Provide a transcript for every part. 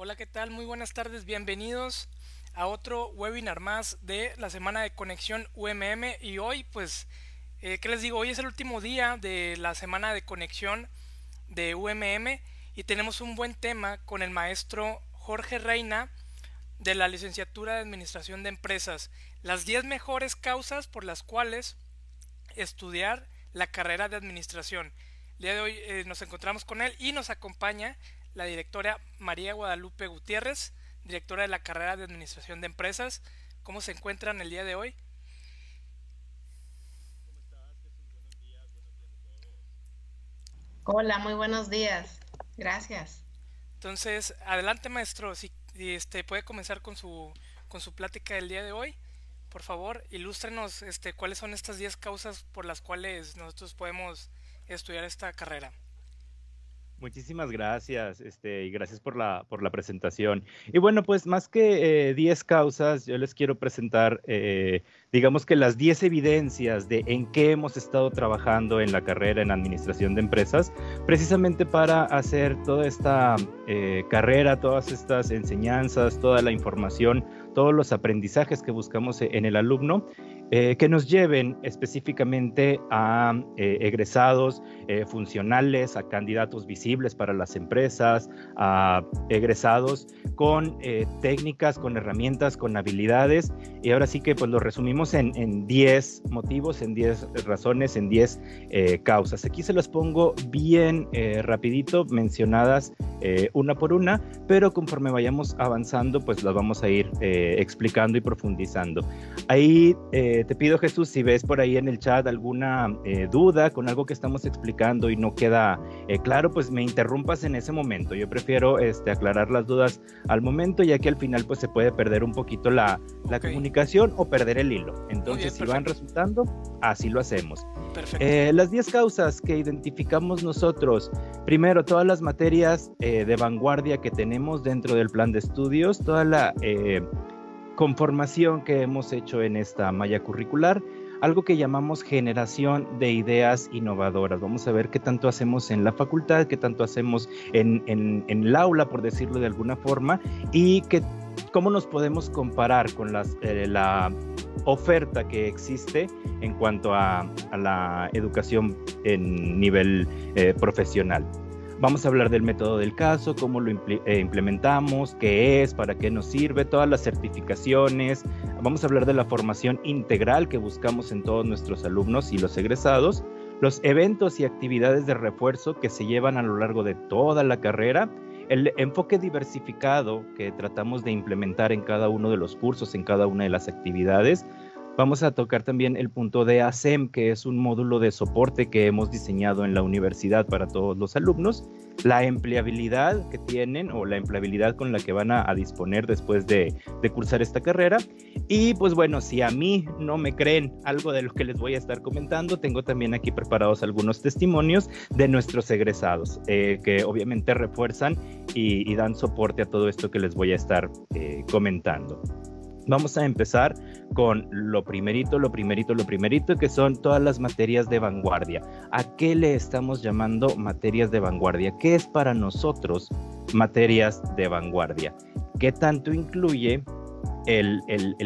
Hola, ¿qué tal? Muy buenas tardes, bienvenidos a otro webinar más de la semana de conexión UMM y hoy pues, eh, ¿qué les digo? Hoy es el último día de la semana de conexión de UMM y tenemos un buen tema con el maestro Jorge Reina de la licenciatura de Administración de Empresas, las 10 mejores causas por las cuales estudiar la carrera de administración. El día de hoy eh, nos encontramos con él y nos acompaña la directora María Guadalupe Gutiérrez, directora de la carrera de Administración de Empresas. ¿Cómo se encuentran el día de hoy? Hola, muy buenos días. Gracias. Entonces, adelante maestro, si, este puede comenzar con su con su plática del día de hoy. Por favor, ilústrenos este cuáles son estas 10 causas por las cuales nosotros podemos estudiar esta carrera. Muchísimas gracias, este, y gracias por la, por la presentación. Y bueno, pues más que 10 eh, causas, yo les quiero presentar, eh, digamos que las 10 evidencias de en qué hemos estado trabajando en la carrera en administración de empresas, precisamente para hacer toda esta eh, carrera, todas estas enseñanzas, toda la información, todos los aprendizajes que buscamos en el alumno eh, que nos lleven específicamente a eh, egresados eh, funcionales, a candidatos visibles para las empresas, a egresados con técnicas, con herramientas, con habilidades. Y ahora sí que pues lo resumimos en 10 motivos, en 10 razones, en 10 causas. Aquí se las pongo bien rapidito, mencionadas una por una, pero conforme vayamos avanzando pues las vamos a ir explicando y profundizando. Ahí te pido Jesús, si ves por ahí en el chat alguna eh, duda con algo que estamos explicando y no queda eh, claro, pues me interrumpas en ese momento. Yo prefiero este, aclarar las dudas al momento, ya que al final pues se puede perder un poquito la, comunicación o perder el hilo. Entonces, si van resultando, así lo hacemos. Eh, las 10 causas que identificamos nosotros, primero, todas las materias de vanguardia que tenemos dentro del plan de estudios, toda la conformación que hemos hecho en esta malla curricular, algo que llamamos generación de ideas innovadoras. Vamos a ver qué tanto hacemos en la facultad, qué tanto hacemos en, el aula, por decirlo de alguna forma, y cómo nos podemos comparar con eh, la oferta que existe en cuanto a, la educación en nivel eh, profesional. Vamos a hablar del método del caso, cómo lo eh, implementamos, qué es, para qué nos sirve, todas las certificaciones. Vamos a hablar de la formación integral que buscamos en todos nuestros alumnos y los egresados, los eventos y actividades de refuerzo que se llevan a lo largo de toda la carrera, el enfoque diversificado que tratamos de implementar en cada uno de los cursos, en cada una de las actividades, Vamos a tocar también el punto de ASEM, que es un módulo de soporte que hemos diseñado en la universidad para todos los alumnos, la empleabilidad que tienen o la empleabilidad con la que van a, disponer después de, cursar esta carrera. Y pues bueno, si a mí no me creen algo de lo que les voy a estar comentando, tengo también aquí preparados algunos testimonios de nuestros egresados, eh, que obviamente refuerzan y, dan soporte a todo esto que les voy a estar eh, comentando. Vamos a empezar con lo primerito, lo primerito, lo primerito, que son todas las materias de vanguardia. ¿A qué le estamos llamando materias de vanguardia? ¿Qué es para nosotros materias de vanguardia? ¿Qué tanto incluye el,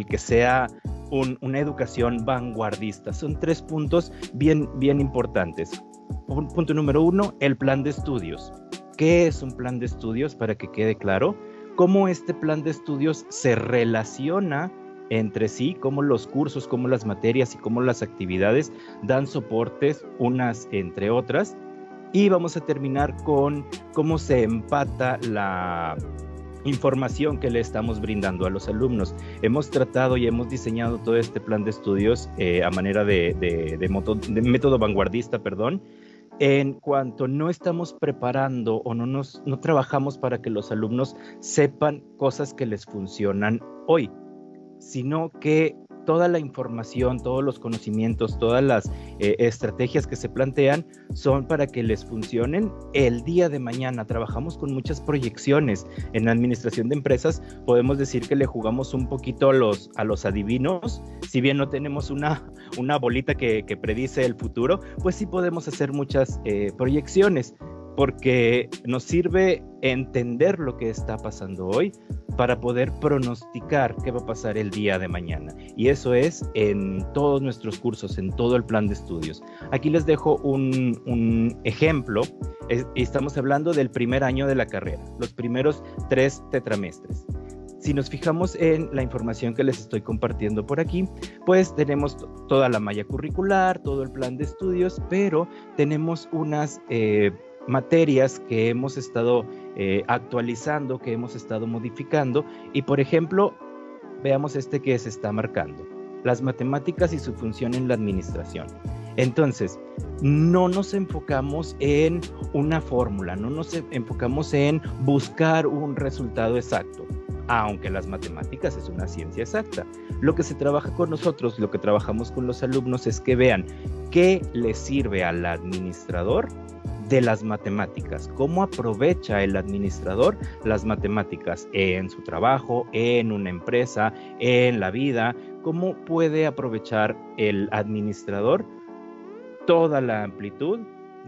que sea una educación vanguardista? Son tres puntos bien, bien importantes. Punto número uno, el plan de estudios. ¿Qué es un plan de estudios? Para que quede claro cómo este plan de estudios se relaciona entre sí, cómo los cursos, cómo las materias y cómo las actividades dan soportes unas entre otras. Y vamos a terminar con cómo se empata la información que le estamos brindando a los alumnos. Hemos tratado y hemos diseñado todo este plan de estudios eh, a manera de, de método vanguardista, perdón, en cuanto no estamos preparando o no, nos, no trabajamos para que los alumnos sepan cosas que les funcionan hoy, sino que toda la información, todos los conocimientos, todas las eh, estrategias que se plantean son para que les funcionen el día de mañana. Trabajamos con muchas proyecciones. En la administración de empresas podemos decir que le jugamos un poquito a los, a los adivinos. Si bien no tenemos una, una bolita que, predice el futuro, pues sí podemos hacer muchas eh, proyecciones porque nos sirve entender lo que está pasando hoy para poder pronosticar qué va a pasar el día de mañana. Y eso es en todos nuestros cursos, en todo el plan de estudios. Aquí les dejo un, ejemplo. estamos hablando del primer año de la carrera, los primeros tres tetramestres. Si nos fijamos en la información que les estoy compartiendo por aquí, pues tenemos toda la malla curricular, todo el plan de estudios, pero tenemos unas eh, materias que hemos estado eh, actualizando, que hemos estado modificando. Y por ejemplo, veamos este que se está marcando, las matemáticas y su función en la administración. Entonces, no nos enfocamos en una fórmula, no nos enfocamos en buscar un resultado exacto aunque las matemáticas es una ciencia exacta. Lo que se trabaja con nosotros, lo que trabajamos con los alumnos es que vean qué le sirve al administrador de las matemáticas, cómo aprovecha el administrador las matemáticas en su trabajo, en una empresa, en la vida, cómo puede aprovechar el administrador toda la amplitud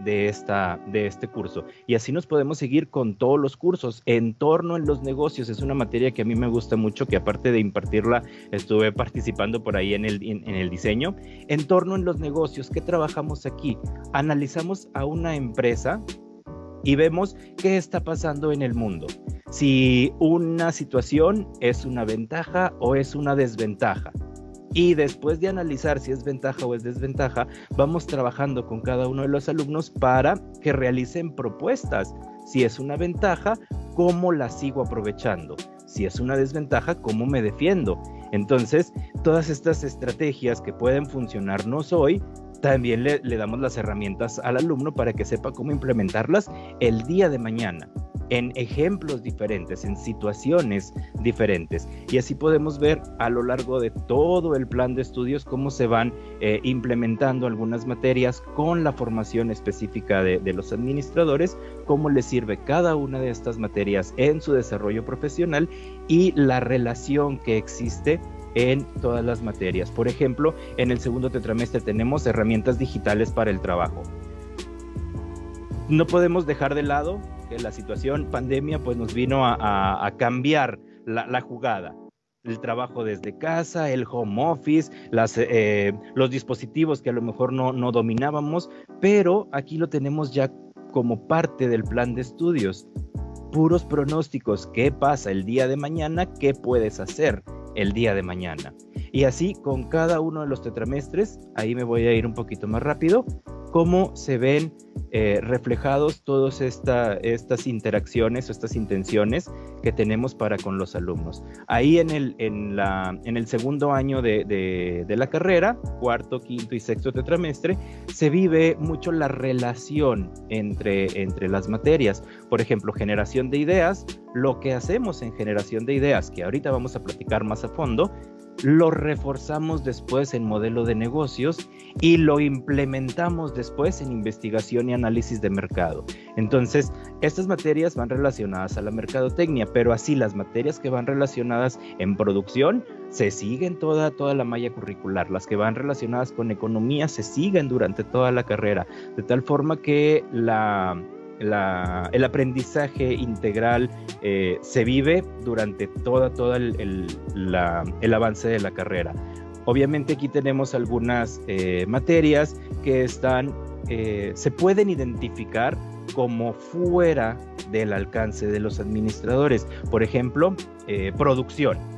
de, esta, de este curso. Y así nos podemos seguir con todos los cursos. Entorno en los negocios es una materia que a mí me gusta mucho, que aparte de impartirla, estuve participando por ahí en el, en, el diseño. Entorno en los negocios, ¿qué trabajamos aquí? Analizamos a una empresa y vemos qué está pasando en el mundo. Si una situación es una ventaja o es una desventaja. Y después de analizar si es ventaja o es desventaja, vamos trabajando con cada uno de los alumnos para que realicen propuestas. Si es una ventaja, ¿cómo la sigo aprovechando? Si es una desventaja, ¿cómo me defiendo? Entonces, todas estas estrategias que pueden funcionarnos hoy, también le, damos las herramientas al alumno para que sepa cómo implementarlas el día de mañana en ejemplos diferentes, en situaciones diferentes. Y así podemos ver a lo largo de todo el plan de estudios cómo se van eh, implementando algunas materias con la formación específica de los administradores, cómo les sirve cada una de estas materias en su desarrollo profesional y la relación que existe en todas las materias. Por ejemplo, en el segundo tetramestre tenemos herramientas digitales para el trabajo. No podemos dejar de lado que la situación pandemia pues nos vino a, cambiar la, jugada el trabajo desde casa, el home office, las, eh, los dispositivos que a lo mejor no, no dominábamos, pero aquí lo tenemos ya como parte del plan de estudios. Puros pronósticos, qué pasa el día de mañana, qué puedes hacer el día de mañana. Y así con cada uno de los tetramestres, ahí me voy a ir un poquito más rápido, cómo se ven eh, reflejados todas estas interacciones o estas intenciones que tenemos para con los alumnos. Ahí en el, en la, en el segundo año de, de, la carrera, cuarto, quinto y sexto tetramestre, se vive mucho la relación entre, entre las materias. Por ejemplo, generación de ideas, lo que hacemos en generación de ideas, que ahorita vamos a platicar más a fondo, lo reforzamos después en modelo de negocios y lo implementamos después en investigación y análisis de mercado. Entonces, estas materias van relacionadas a la mercadotecnia, pero así las materias que van relacionadas en producción se siguen toda, toda la malla curricular. Las que van relacionadas con economía se siguen durante toda la carrera, de tal forma que la el aprendizaje integral eh, se vive durante toda, toda el, avance de la carrera. Obviamente aquí tenemos algunas eh, materias que están, eh, se pueden identificar como fuera del alcance de los administradores. Por ejemplo, producción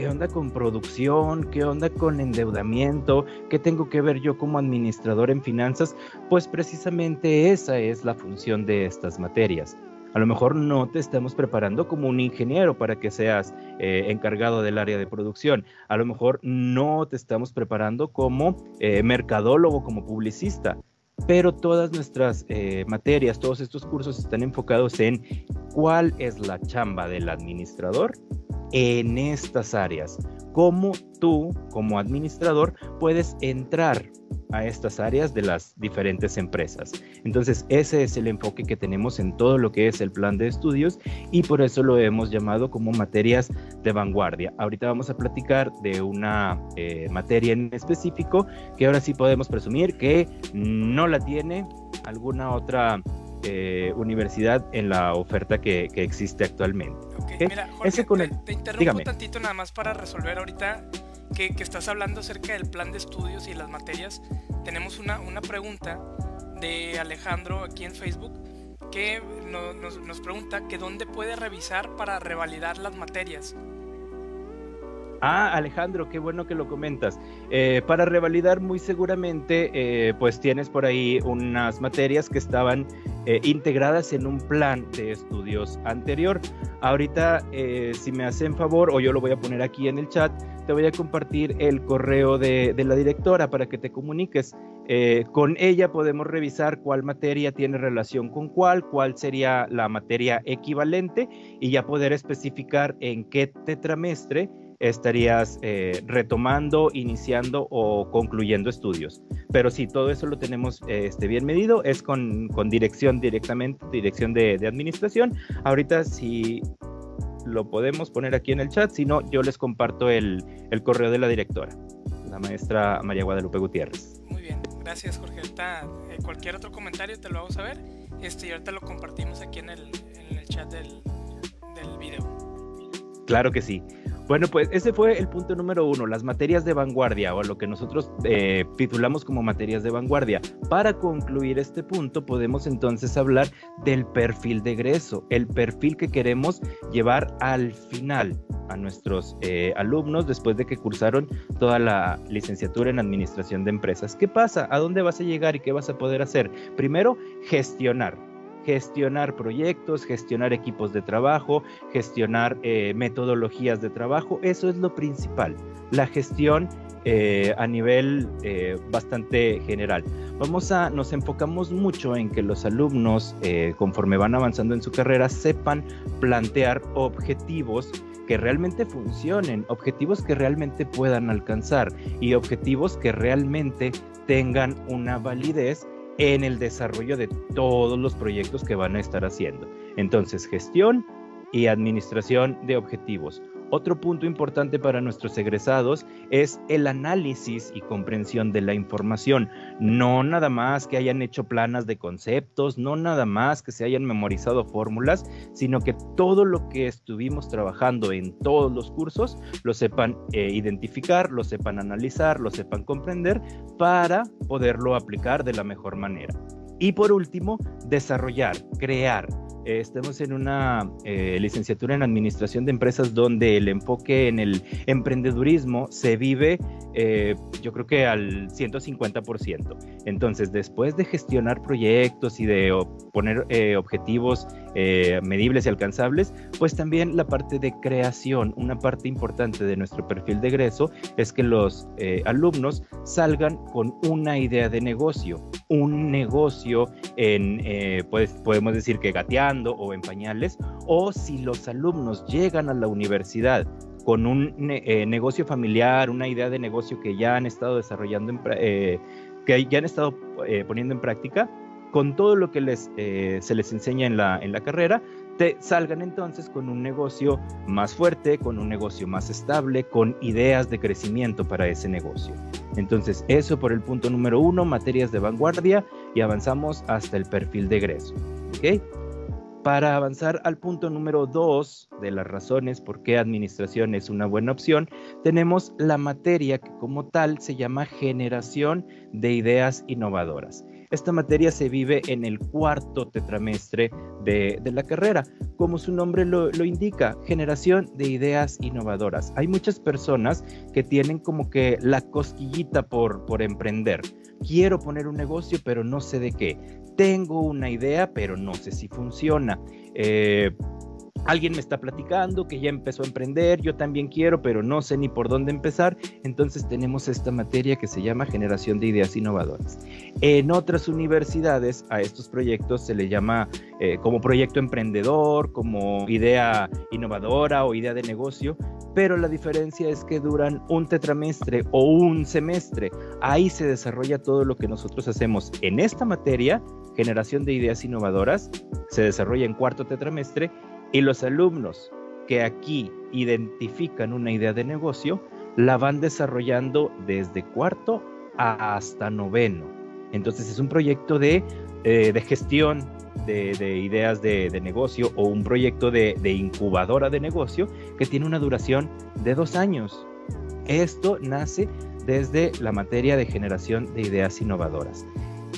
¿Qué onda con producción? ¿Qué onda con endeudamiento? ¿Qué tengo que ver yo como administrador en finanzas? Pues precisamente esa es la función de estas materias. A lo mejor no te estamos preparando como un ingeniero para que seas eh, encargado del área de producción. A lo mejor no te estamos preparando como eh, mercadólogo, como publicista. Pero todas nuestras eh, materias, todos estos cursos están enfocados en cuál es la chamba del administrador en estas áreas. ¿Cómo tú, como administrador, puedes entrar a estas áreas de las diferentes empresas? Entonces, ese es el enfoque que tenemos en todo lo que es el plan de estudios y por eso lo hemos llamado como materias de vanguardia. Ahorita vamos a platicar de una eh, materia en específico que ahora sí podemos presumir que no la tiene alguna otra eh, universidad en la oferta que, existe actualmente. Mira, Jorge, te, interrumpo un tantito nada más para resolver ahorita que, estás hablando acerca del plan de estudios y las materias. Tenemos una, una pregunta de Alejandro aquí en Facebook que nos, nos pregunta que dónde puede revisar para revalidar las materias. Ah, Alejandro, qué bueno que lo comentas. Eh, para revalidar muy seguramente, eh, pues tienes por ahí unas materias que estaban eh, integradas en un plan de estudios anterior. Ahorita, si me hacen favor, o yo lo voy a poner aquí en el chat, te voy a compartir el correo de, de la directora para que te comuniques. con ella podemos revisar cuál materia tiene relación con cuál, cuál sería la materia equivalente y ya poder especificar en qué tetramestre estarías eh, retomando, iniciando o concluyendo estudios. Pero si todo eso lo tenemos este, bien medido, es con, dirección directamente, dirección de, administración. Ahorita si lo podemos poner aquí en el chat, si no, yo les comparto el, correo de la directora, la maestra María Guadalupe Gutiérrez. Muy bien, gracias Jorge. Ahorita, eh, cualquier otro comentario te lo hago saber este, y ahorita lo compartimos aquí en el, chat del, del video. Claro que sí. Bueno, pues ese fue el punto número uno, las materias de vanguardia o lo que nosotros eh, titulamos como materias de vanguardia. Para concluir este punto, podemos entonces hablar del perfil de egreso, el perfil que queremos llevar al final a nuestros eh, alumnos después de que cursaron toda la licenciatura en administración de empresas. ¿Qué pasa? ¿A dónde vas a llegar y qué vas a poder hacer? Primero, gestionar gestionar proyectos, gestionar equipos de trabajo, gestionar eh, metodologías de trabajo, eso es lo principal, la gestión eh, a nivel eh, bastante general. Vamos a, nos enfocamos mucho en que los alumnos, conforme van avanzando en su carrera, sepan plantear objetivos que realmente funcionen, objetivos que realmente puedan alcanzar y objetivos que realmente tengan una validez en el desarrollo de todos los proyectos que van a estar haciendo. Entonces, gestión y administración de objetivos. Otro punto importante para nuestros egresados es el análisis y comprensión de la información. No nada más que hayan hecho planas de conceptos, no nada más que se hayan memorizado fórmulas, sino que todo lo que estuvimos trabajando en todos los cursos lo sepan eh, identificar, lo sepan analizar, lo sepan comprender para poderlo aplicar de la mejor manera. Y por último, desarrollar, crear, estamos en una eh, licenciatura en administración de empresas donde el enfoque en el emprendedurismo se vive eh, yo creo que al 150%. Entonces, después de gestionar proyectos y de poner eh, medibles y alcanzables, pues también la parte de creación, una parte importante de nuestro perfil de egreso es que los alumnos salgan con una idea de negocio, un negocio en, pues podemos decir que gatear, o en pañales, o si los alumnos llegan a la universidad con un eh, negocio familiar, una idea de negocio que ya han estado desarrollando, eh, que ya han estado eh, poniendo en práctica, con todo lo que les, se les enseña en la, en la carrera, te salgan entonces con un negocio más fuerte, con un negocio más estable, con ideas de crecimiento para ese negocio. Entonces, eso por el punto número uno, materias de vanguardia, y avanzamos hasta el perfil de egreso. Para avanzar al punto número dos de las razones por qué administración es una buena opción, tenemos la materia que como tal se llama generación de ideas innovadoras. Esta materia se vive en el cuarto tetramestre de, la carrera. Como su nombre lo, indica, generación de ideas innovadoras. Hay muchas personas que tienen como que la cosquillita por, por emprender. Quiero poner un negocio, pero no sé de qué tengo una idea, pero no sé si funciona. Eh, alguien me está platicando que ya empezó a emprender, yo también quiero, pero no sé ni por dónde empezar. Entonces tenemos esta materia que se llama generación de ideas innovadoras. En otras universidades a estos proyectos se le llama eh, como proyecto emprendedor, como idea innovadora o idea de negocio, pero la diferencia es que duran un tetramestre o un semestre. Ahí se desarrolla todo lo que nosotros hacemos en esta materia, generación de ideas innovadoras, se desarrolla en cuarto tetramestre y los alumnos que aquí identifican una idea de negocio, la van desarrollando desde cuarto hasta noveno. Entonces es un proyecto de eh, de gestión de, ideas de, negocio o un proyecto de, de incubadora de negocio que tiene una duración de dos años. Esto nace desde la materia de generación de ideas innovadoras.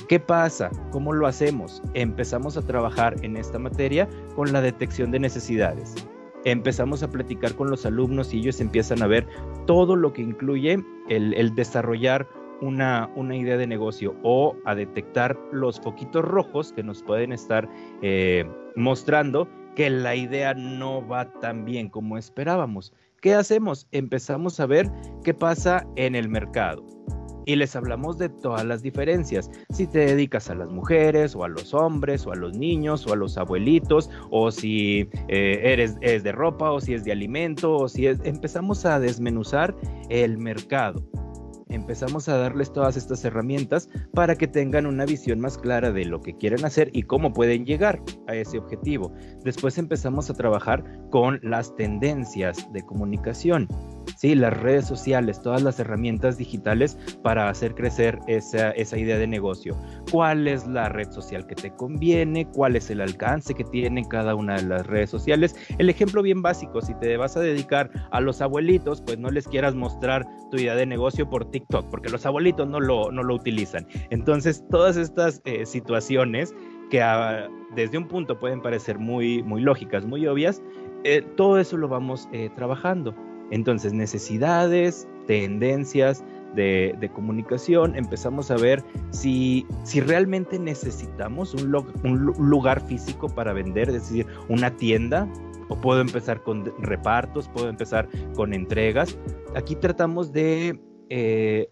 ¿Qué pasa? ¿Cómo lo hacemos? Empezamos a trabajar en esta materia con la detección de necesidades. Empezamos a platicar con los alumnos y ellos empiezan a ver todo lo que incluye el, desarrollar una, idea de negocio o a detectar los foquitos rojos que nos pueden estar eh, mostrando que la idea no va tan bien como esperábamos. ¿Qué hacemos? Empezamos a ver qué pasa en el mercado y les hablamos de todas las diferencias. Si te dedicas a las mujeres o a los hombres o a los niños o a los abuelitos o si eh, eres es de ropa o si es de alimento o si es... Empezamos a desmenuzar el mercado empezamos a darles todas estas herramientas para que tengan una visión más clara de lo que quieren hacer y cómo pueden llegar a ese objetivo. Después empezamos a trabajar con las tendencias de comunicación. Sí, las redes sociales, todas las herramientas digitales para hacer crecer esa, esa idea de negocio. ¿Cuál es la red social que te conviene? ¿Cuál es el alcance que tiene cada una de las redes sociales? El ejemplo bien básico, si te vas a dedicar a los abuelitos, pues no les quieras mostrar tu idea de negocio por TikTok, porque los abuelitos no lo, no lo utilizan. Entonces, todas estas eh, situaciones que desde un punto pueden parecer muy, muy lógicas, muy obvias, eh, todo eso lo vamos eh, trabajando. Entonces, necesidades, tendencias de, comunicación, empezamos a ver si, si realmente necesitamos un, lugar físico para vender, es decir, una tienda, o puedo empezar con repartos, puedo empezar con entregas. Aquí tratamos de eh,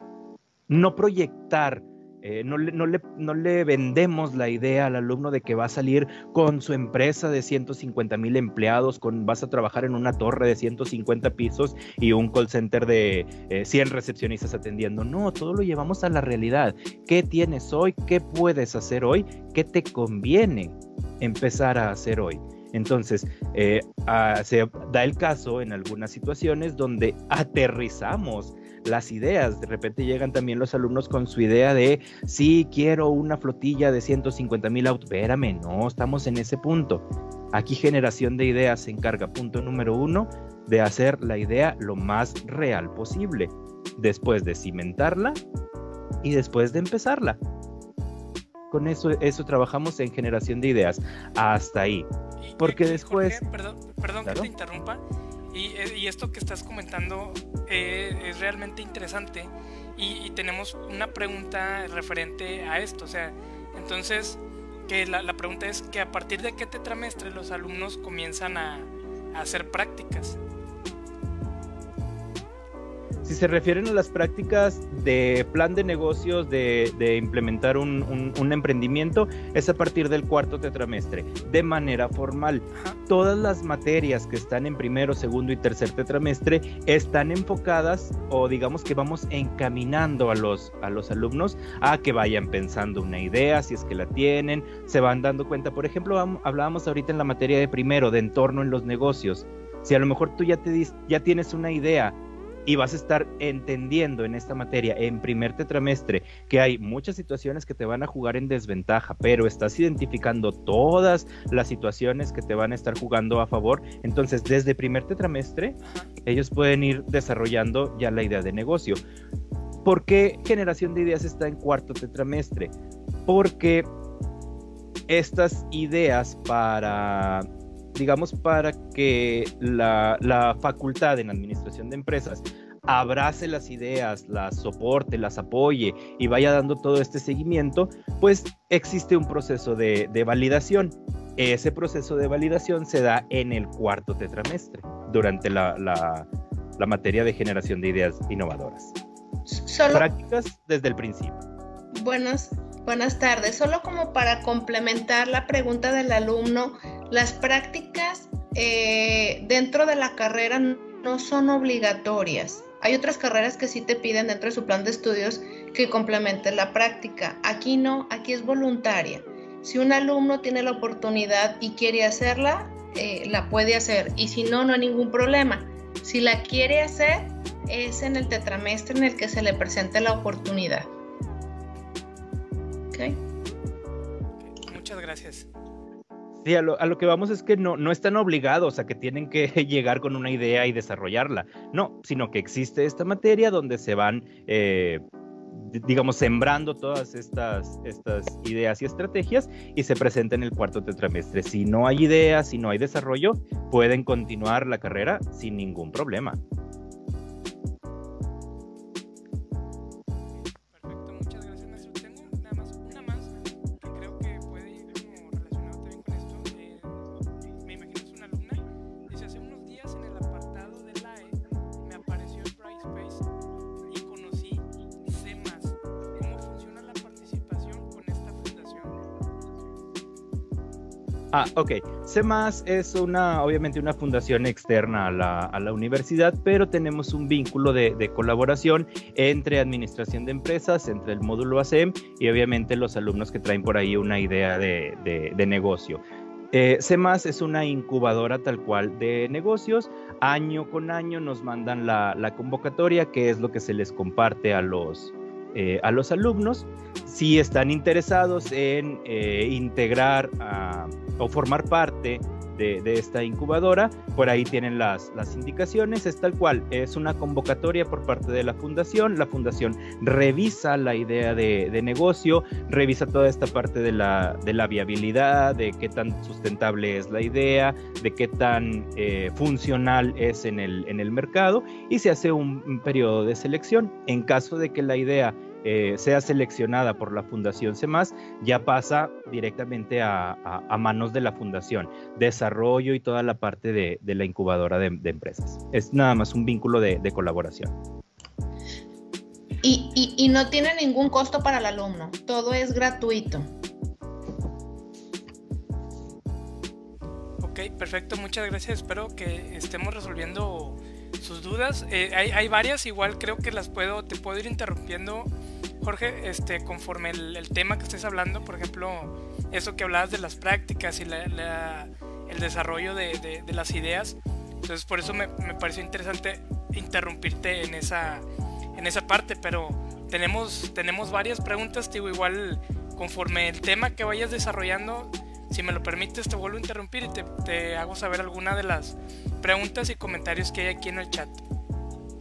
no proyectar eh, no, le, vendemos la idea al alumno de que va a salir con su empresa de 150 mil empleados, con, vas a trabajar en una torre de 150 pisos y un call center de 100 eh, recepcionistas atendiendo. No, todo lo llevamos a la realidad. ¿Qué tienes hoy? ¿Qué puedes hacer hoy? ¿Qué te conviene empezar a hacer hoy? Entonces, eh, ah, se da el caso en algunas situaciones donde aterrizamos las ideas. De repente llegan también los alumnos con su idea de, sí, quiero una flotilla de 150 mil autos. Espérame, no, estamos en ese punto. Aquí generación de ideas se encarga, punto número uno, de hacer la idea lo más real posible. Después de cimentarla y después de empezarla. Con eso, eso trabajamos en generación de ideas. Hasta ahí. Porque después... perdón, perdón que te interrumpa. Eh, y, esto que estás comentando eh, es realmente interesante y, tenemos una pregunta referente a esto. O sea, entonces, que la, pregunta es que a partir de qué tetramestre los alumnos comienzan a hacer prácticas. Si se refieren a las prácticas de plan de negocios, de, implementar un, emprendimiento, es a partir del cuarto tetramestre, de manera formal. Todas las materias que están en primero, segundo y tercer tetramestre están enfocadas o digamos que vamos encaminando a los, a los alumnos a que vayan pensando una idea, si es que la tienen, se van dando cuenta. Por ejemplo, hablábamos ahorita en la materia de primero, de entorno en los negocios. Si a lo mejor tú ya, te, ya tienes una idea y vas a estar entendiendo en esta materia en primer tetramestre que hay muchas situaciones que te van a jugar en desventaja, pero estás identificando todas las situaciones que te van a estar jugando a favor, entonces desde primer tetramestre ellos pueden ir desarrollando ya la idea de negocio. ¿Por qué generación de ideas está en cuarto tetramestre? Porque estas ideas para digamos, para que la, facultad en administración de empresas abrace las ideas, las soporte, las apoye y vaya dando todo este seguimiento, pues existe un proceso de, validación. Ese proceso de validación se da en el cuarto tetramestre, durante la, materia de generación de ideas innovadoras. Prácticas desde el principio. Buenas, buenas tardes. Solo como para complementar la pregunta del alumno, las prácticas eh, dentro de la carrera no son obligatorias. Hay otras carreras que sí te piden dentro de su plan de estudios que complementen la práctica. Aquí no, aquí es voluntaria. Si un alumno tiene la oportunidad y quiere hacerla, eh, la puede hacer. Y si no, no hay ningún problema. Si la quiere hacer, es en el tetramestre en el que se le presente la oportunidad. Muchas gracias. Sí, a lo, que vamos es que no, no están obligados a que tienen que llegar con una idea y desarrollarla, no, sino que existe esta materia donde se van, eh, digamos, sembrando todas estas, estas ideas y estrategias y se presenta en el cuarto tetramestre. Si no hay ideas, si no hay desarrollo, pueden continuar la carrera sin ningún problema. Ah, ok. CEMAS es una, obviamente, una fundación externa a la, universidad, pero tenemos un vínculo de, colaboración entre administración de empresas, entre el módulo ACEM y obviamente los alumnos que traen por ahí una idea de, negocio. Eh, CEMAS es una incubadora tal cual de negocios. Año con año nos mandan la, convocatoria, que es lo que se les comparte a los, eh, a los alumnos. Si están interesados en eh, integrar a o formar parte de, esta incubadora. Por ahí tienen las, indicaciones, es tal cual, es una convocatoria por parte de la fundación. La fundación revisa la idea de, negocio, revisa toda esta parte de la, viabilidad, de qué tan sustentable es la idea, de qué tan eh, funcional es en el, mercado y se hace un periodo de selección. En caso de que la idea eh, sea seleccionada por la Fundación CEMAS, ya pasa directamente a, manos de la Fundación, desarrollo y toda la parte de, la incubadora de, empresas. Es nada más un vínculo de, colaboración. Y, no tiene ningún costo para el alumno, todo es gratuito. Ok, perfecto, muchas gracias. Espero que estemos resolviendo sus dudas. Eh, hay, hay, varias, igual creo que las puedo, te puedo ir interrumpiendo Jorge, este, conforme el, tema que estés hablando, por ejemplo, eso que hablabas de las prácticas y el desarrollo de, las ideas, entonces por eso me, pareció interesante interrumpirte en esa, en esa parte, pero tenemos, tenemos varias preguntas, digo, igual conforme el tema que vayas desarrollando, si me lo permites, te vuelvo a interrumpir y te, te hago saber alguna de las preguntas y comentarios que hay aquí en el chat.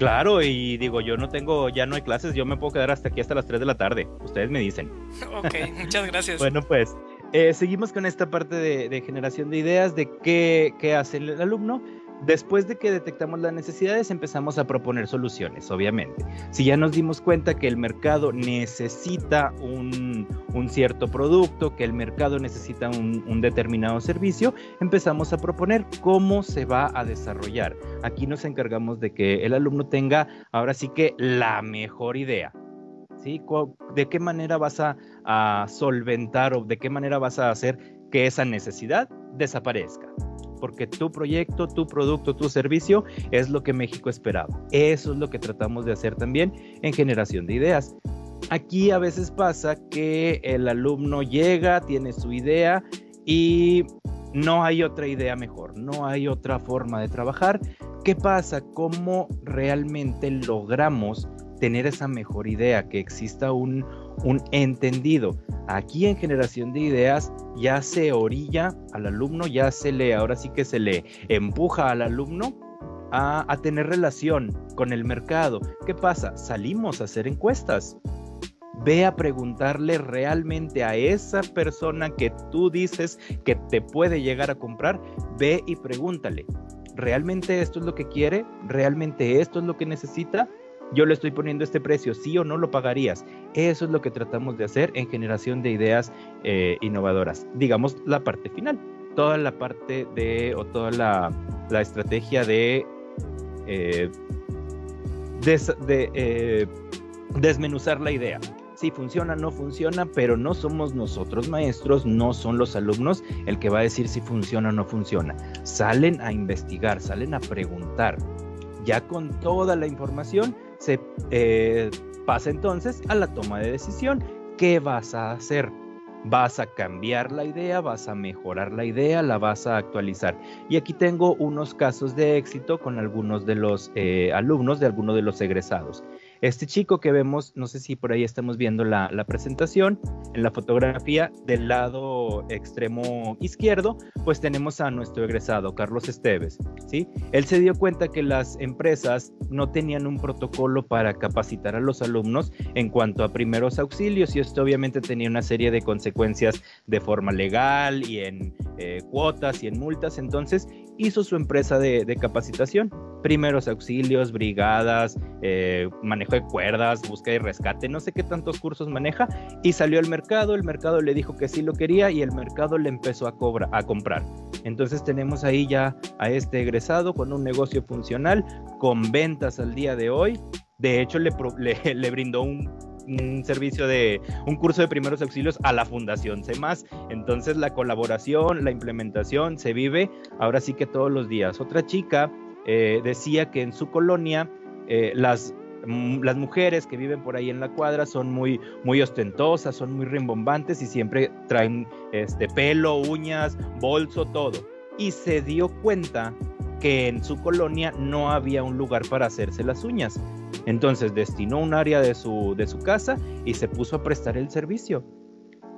Claro, y digo, yo no tengo, ya no hay clases, yo me puedo quedar hasta aquí hasta las 3 de la tarde. Ustedes me dicen. Ok, muchas gracias. bueno, pues eh, seguimos con esta parte de, generación de ideas, de qué, qué hace el alumno. Después de que detectamos las necesidades, empezamos a proponer soluciones, obviamente. Si ya nos dimos cuenta que el mercado necesita un, cierto producto, que el mercado necesita un, determinado servicio, empezamos a proponer cómo se va a desarrollar. Aquí nos encargamos de que el alumno tenga ahora sí que la mejor idea. ¿sí? ¿De qué manera vas a, a solventar o de qué manera vas a hacer que esa necesidad desaparezca? Porque tu proyecto, tu producto, tu servicio es lo que México esperaba. Eso es lo que tratamos de hacer también en generación de ideas. Aquí a veces pasa que el alumno llega, tiene su idea y no hay otra idea mejor, no hay otra forma de trabajar. ¿Qué pasa? ¿Cómo realmente logramos tener esa mejor idea, que exista un, un entendido? Aquí en generación de ideas ya se orilla al alumno, ya se le, ahora sí que se le empuja al alumno a, a tener relación con el mercado. ¿Qué pasa? Salimos a hacer encuestas. Ve a preguntarle realmente a esa persona que tú dices que te puede llegar a comprar, ve y pregúntale, ¿realmente esto es lo que quiere? ¿Realmente esto es lo que necesita? Yo le estoy poniendo este precio, sí o no lo pagarías. Eso es lo que tratamos de hacer en generación de ideas eh, innovadoras. Digamos la parte final, toda la parte de, o toda la, estrategia de, eh, eh, desmenuzar la idea. Si funciona, no funciona, pero no somos nosotros maestros, no son los alumnos el que va a decir si funciona o no funciona. Salen a investigar, salen a preguntar. Ya con toda la información, se eh, pasa entonces a la toma de decisión. ¿Qué vas a hacer? ¿Vas a cambiar la idea? ¿Vas a mejorar la idea? ¿La vas a actualizar? Y aquí tengo unos casos de éxito con algunos de los eh, alumnos, de algunos de los egresados. Este chico que vemos, no sé si por ahí estamos viendo la, presentación, en la fotografía del lado extremo izquierdo, pues tenemos a nuestro egresado, Carlos Esteves, ¿sí? Él se dio cuenta que las empresas no tenían un protocolo para capacitar a los alumnos en cuanto a primeros auxilios y esto obviamente tenía una serie de consecuencias de forma legal y en eh, cuotas y en multas, entonces hizo su empresa de, capacitación, primeros auxilios, brigadas, eh, manejo de cuerdas, búsqueda y rescate, no sé qué tantos cursos maneja, y salió al mercado, el mercado le dijo que sí lo quería y el mercado le empezó a, a comprar. Entonces tenemos ahí ya a este egresado con un negocio funcional, con ventas al día de hoy. De hecho, le, le brindó un un servicio de un curso de primeros auxilios a la Fundación CEMAS. Entonces la colaboración, la implementación se vive ahora sí que todos los días. Otra chica eh, decía que en su colonia eh, las mm, las mujeres que viven por ahí en la cuadra son muy, muy ostentosas, son muy rimbombantes y siempre traen este pelo, uñas, bolso, todo. Y se dio cuenta que en su colonia no había un lugar para hacerse las uñas. Entonces destinó un área de su, de su casa y se puso a prestar el servicio.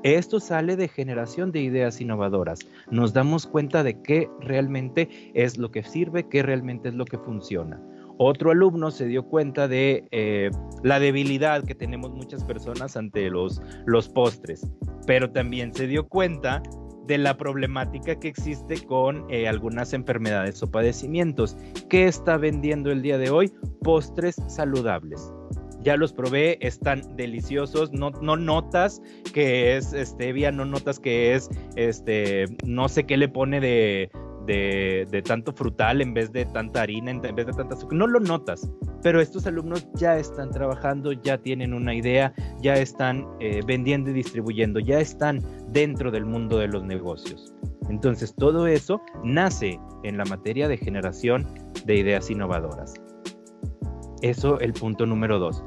Esto sale de generación de ideas innovadoras. Nos damos cuenta de qué realmente es lo que sirve, qué realmente es lo que funciona. Otro alumno se dio cuenta de eh, la debilidad que tenemos muchas personas ante los, los postres, pero también se dio cuenta de la problemática que existe con eh, algunas enfermedades o padecimientos. ¿Qué está vendiendo el día de hoy? Postres saludables. Ya los probé, están deliciosos. No, no notas que es stevia, no notas que es este, no sé qué le pone de, de, tanto frutal en vez de tanta harina, en vez de tanta azúcar. No lo notas, pero estos alumnos ya están trabajando, ya tienen una idea, ya están eh, vendiendo y distribuyendo, ya están dentro del mundo de los negocios. Entonces todo eso nace en la materia de generación de ideas innovadoras. Eso el punto número dos.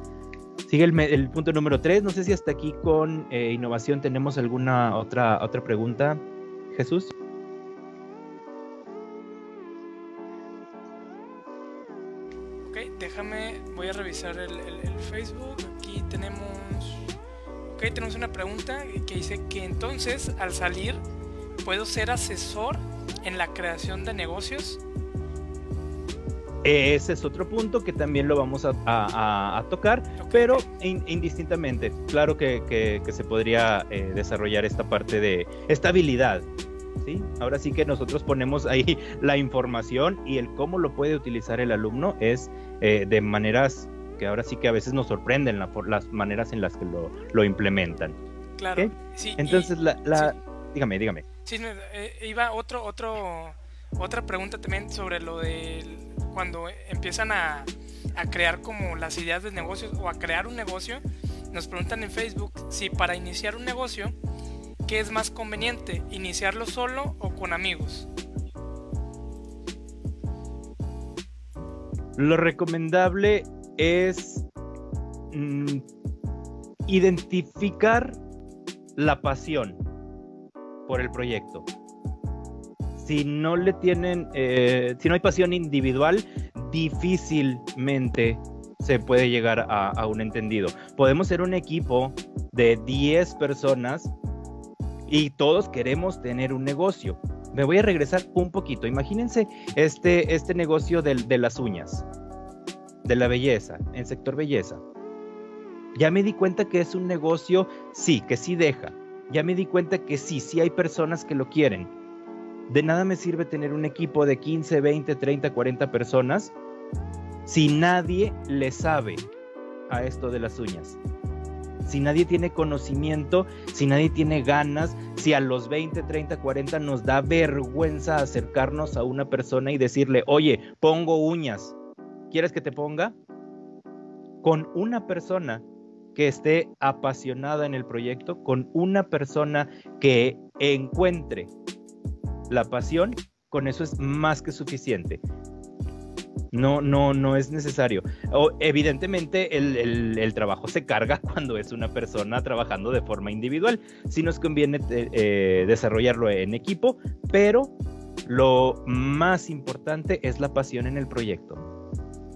Sigue el, punto número tres. No sé si hasta aquí con eh, innovación tenemos alguna otra, otra pregunta, Jesús. El, Facebook. Aquí tenemos, ok, tenemos una pregunta que dice que entonces al salir puedo ser asesor en la creación de negocios. Ese es otro punto que también lo vamos a, tocar, pero indistintamente. Claro que, se podría eh, desarrollar esta parte de estabilidad. ¿sí? Ahora sí que nosotros ponemos ahí la información y el cómo lo puede utilizar el alumno es eh, de maneras que ahora sí que a veces nos sorprenden la, las maneras en las que lo, implementan. Claro. Entonces, la, dígame, dígame. Sí, eh, iba otro, otro, otra pregunta también sobre lo de cuando empiezan a, a crear como las ideas de negocios o a crear un negocio. Nos preguntan en Facebook si para iniciar un negocio, ¿qué es más conveniente? ¿Iniciarlo solo o con amigos? Lo recomendable es mm, identificar la pasión por el proyecto. Si no le tienen, eh, si no hay pasión individual, difícilmente se puede llegar a, a, un entendido. Podemos ser un equipo de 10 personas y todos queremos tener un negocio, me voy a regresar un poquito. Imagínense este, este negocio de, de las uñas, de la belleza, en sector belleza. Ya me di cuenta que es un negocio, sí, que sí deja. Ya me di cuenta que sí, sí hay personas que lo quieren. De nada me sirve tener un equipo de 15, 20, 30, 40 personas si nadie le sabe a esto de las uñas si nadie tiene conocimiento, si nadie tiene ganas, si a los 20, 30, 40 nos da vergüenza acercarnos a una persona y decirle, oye, pongo uñas, ¿quieres que te ponga? Con una persona que esté apasionada en el proyecto, con una persona que encuentre la pasión, con eso es más que suficiente. No, no, no es necesario. evidentemente, el, trabajo se carga cuando es una persona trabajando de forma individual. Sí nos conviene eh, eh, desarrollarlo en equipo, pero lo más importante es la pasión en el proyecto.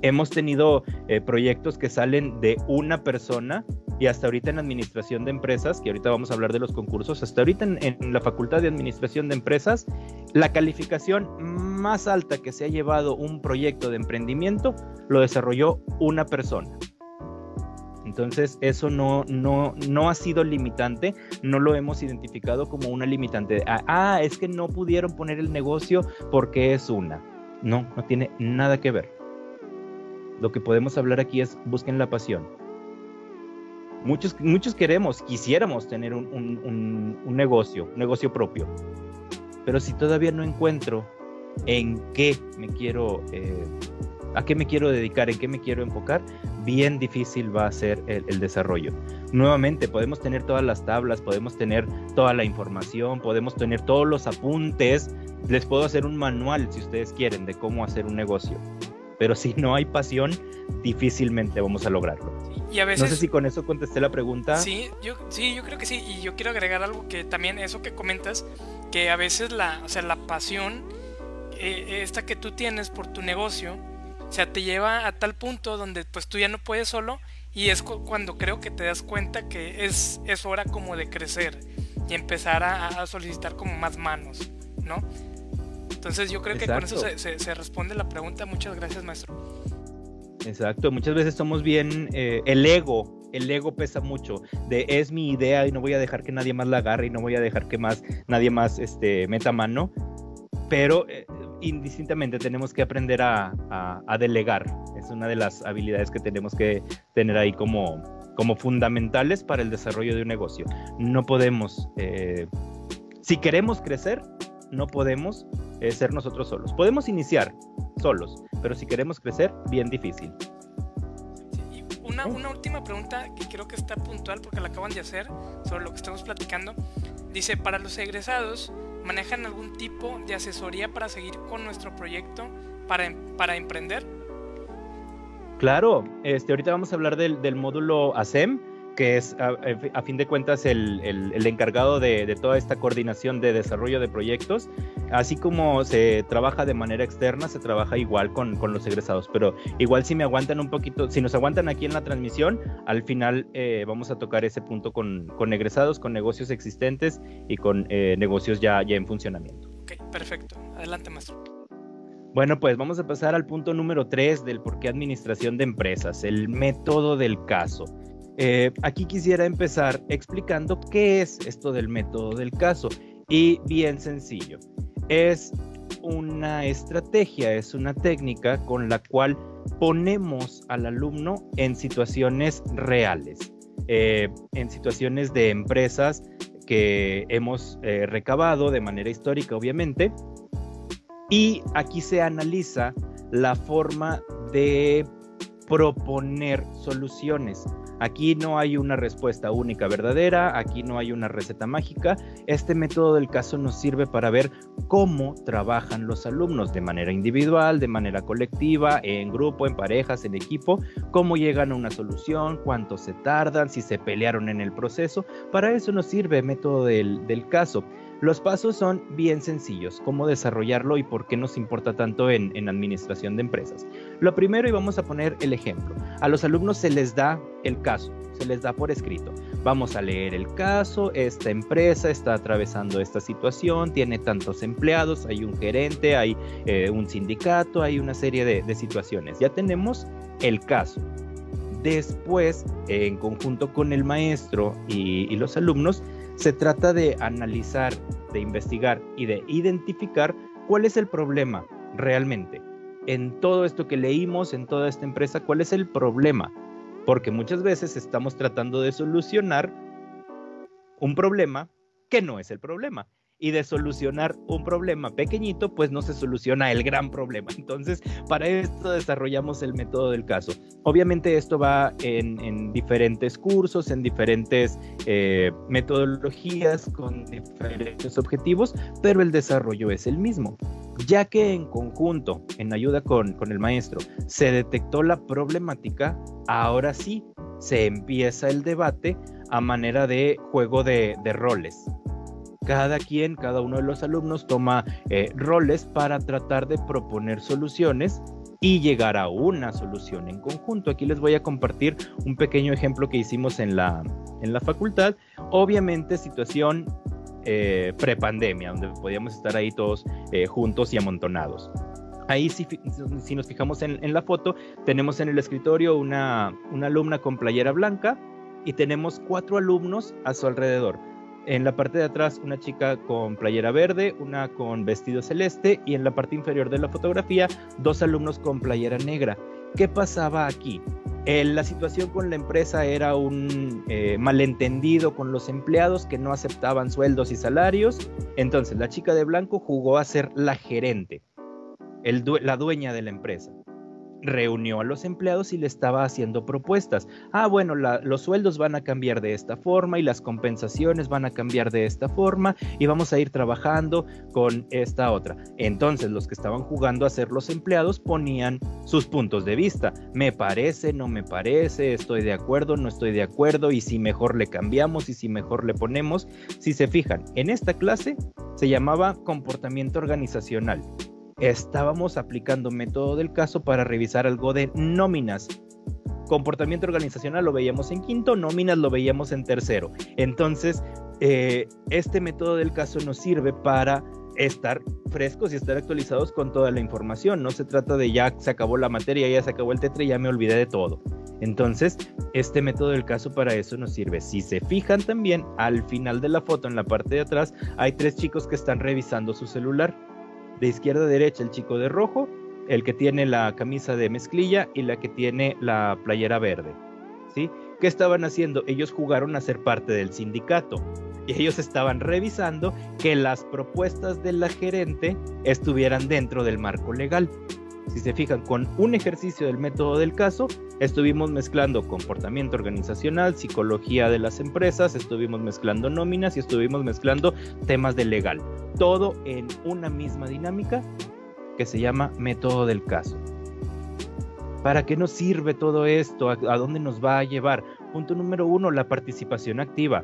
Hemos tenido eh, proyectos que salen de una persona y hasta ahorita en administración de empresas, que ahorita vamos a hablar de los concursos, hasta ahorita en, la Facultad de Administración de Empresas, la calificación más alta que se ha llevado un proyecto de emprendimiento lo desarrolló una persona. Entonces, eso no, no, no ha sido limitante, no lo hemos identificado como una limitante. Ah, ah, es que no pudieron poner el negocio porque es una. No, no tiene nada que ver. Lo que podemos hablar aquí es busquen la pasión. Muchos, muchos queremos, quisiéramos tener un, negocio, un negocio propio. Pero si todavía no encuentro en qué me quiero, eh, a qué me quiero dedicar, en qué me quiero enfocar, bien difícil va a ser el, el, desarrollo. Nuevamente, podemos tener todas las tablas, podemos tener toda la información, podemos tener todos los apuntes. Les puedo hacer un manual si ustedes quieren de cómo hacer un negocio pero si no hay pasión, difícilmente vamos a lograrlo. Y a veces, no sé si con eso contesté la pregunta. Sí, yo, sí, yo creo que sí. Y yo quiero agregar algo que también, eso que comentas, que a veces la, o sea, la pasión, eh, esta que tú tienes por tu negocio, o sea, te lleva a tal punto donde pues tú ya no puedes solo y es cuando creo que te das cuenta que es, es hora como de crecer y empezar a, a solicitar como más manos, ¿no? Entonces yo creo que con eso se, responde la pregunta. Muchas gracias, maestro. Exacto, muchas veces somos bien, eh, el ego, el ego pesa mucho, de es mi idea y no voy a dejar que nadie más la agarre y no voy a dejar que más, nadie más este, meta mano, pero eh, indistintamente tenemos que aprender a, delegar, es una de las habilidades que tenemos que tener ahí como, como fundamentales para el desarrollo de un negocio. No podemos, eh, si queremos crecer, no podemos eh, ser nosotros solos. Podemos iniciar solos, pero si queremos crecer, bien difícil. una, una, última pregunta que creo que está puntual porque la acaban de hacer sobre lo que estamos platicando. Dice, para los egresados, ¿manejan algún tipo de asesoría para seguir con nuestro proyecto para, em, para emprender? Claro, este, ahorita vamos a hablar del, del módulo ASEM, que es a, fin de cuentas el, encargado de, toda esta coordinación de desarrollo de proyectos. Así como se trabaja de manera externa, se trabaja igual con, los egresados. Pero igual si me aguantan un poquito, si nos aguantan aquí en la transmisión, al final eh, vamos a tocar ese punto con, egresados, con negocios existentes y con eh, negocios ya, ya en funcionamiento. Ok, perfecto. Adelante, maestro. Bueno, pues vamos a pasar al punto número 3 del por qué administración de empresas, el método del caso. Eh, aquí quisiera empezar explicando qué es esto del método del caso. Y bien sencillo, es una estrategia, es una técnica con la cual ponemos al alumno en situaciones reales, eh, en situaciones de empresas que hemos eh, recabado de manera histórica, obviamente, y aquí se analiza la forma de proponer soluciones. Aquí no hay una respuesta única verdadera, aquí no hay una receta mágica. Este método del caso nos sirve para ver cómo trabajan los alumnos de manera individual, de manera colectiva, en grupo, en parejas, en equipo, cómo llegan a una solución, cuánto se tardan, si se pelearon en el proceso. Para eso nos sirve el método del, del caso. Los pasos son bien sencillos, cómo desarrollarlo y por qué nos importa tanto en, administración de empresas. Lo primero, y vamos a poner el ejemplo, a los alumnos se les da el caso, se les da por escrito. Vamos a leer el caso, esta empresa está atravesando esta situación, tiene tantos empleados, hay un gerente, hay eh, un sindicato, hay una serie de, situaciones. Ya tenemos el caso. Después, en conjunto con el maestro y los alumnos, se trata de analizar, de investigar y de identificar cuál es el problema realmente. En todo esto que leímos, en toda esta empresa, cuál es el problema. Porque muchas veces estamos tratando de solucionar un problema que no es el problema y de solucionar un problema pequeñito, pues no se soluciona el gran problema. Entonces, para esto desarrollamos el método del caso. Obviamente esto va en, diferentes cursos, en diferentes eh, metodologías, con diferentes objetivos, pero el desarrollo es el mismo. Ya que en conjunto, en ayuda con, con el maestro, se detectó la problemática, ahora sí se empieza el debate a manera de juego de, de roles cada quien, cada uno de los alumnos toma eh, roles para tratar de proponer soluciones y llegar a una solución en conjunto. Aquí les voy a compartir un pequeño ejemplo que hicimos en la, en la facultad. Obviamente situación eh, prepandemia, donde podíamos estar ahí todos eh, juntos y amontonados. Ahí si, si nos fijamos en, en, la foto, tenemos en el escritorio una, una alumna con playera blanca y tenemos cuatro alumnos a su alrededor. En la parte de atrás una chica con playera verde, una con vestido celeste y en la parte inferior de la fotografía dos alumnos con playera negra. ¿Qué pasaba aquí? la situación con la empresa era un eh, malentendido con los empleados que no aceptaban sueldos y salarios. Entonces la chica de blanco jugó a ser la gerente, la dueña de la empresa reunió a los empleados y le estaba haciendo propuestas. Ah, bueno, los sueldos van a cambiar de esta forma y las compensaciones van a cambiar de esta forma y vamos a ir trabajando con esta otra. Entonces los que estaban jugando a ser los empleados ponían sus puntos de vista. Me parece, no me parece, estoy de acuerdo, no estoy de acuerdo y si mejor le cambiamos y si mejor le ponemos. Si se fijan, en esta clase se llamaba comportamiento organizacional estábamos aplicando método del caso para revisar algo de nóminas. Comportamiento organizacional lo veíamos en quinto, nóminas lo veíamos en tercero. Entonces, eh, este método del caso nos sirve para estar frescos y estar actualizados con toda la información. No se trata de ya se acabó la materia, ya se acabó el tetra ya me olvidé de todo. Entonces, este método del caso para eso nos sirve. Si se fijan también, al final de la foto, en la parte de atrás, hay tres chicos que están revisando su celular de izquierda a derecha el chico de rojo, el que tiene la camisa de mezclilla y la que tiene la playera verde. ¿Sí? ¿Qué estaban haciendo? Ellos jugaron a ser parte del sindicato y ellos estaban revisando que las propuestas de la gerente estuvieran dentro del marco legal. Si se fijan, con un ejercicio del método del caso, estuvimos mezclando comportamiento organizacional, psicología de las empresas, estuvimos mezclando nóminas y estuvimos mezclando temas de legal. Todo en una misma dinámica que se llama método del caso. ¿Para qué nos sirve todo esto? ¿A, dónde nos va a llevar? Punto número uno, la participación activa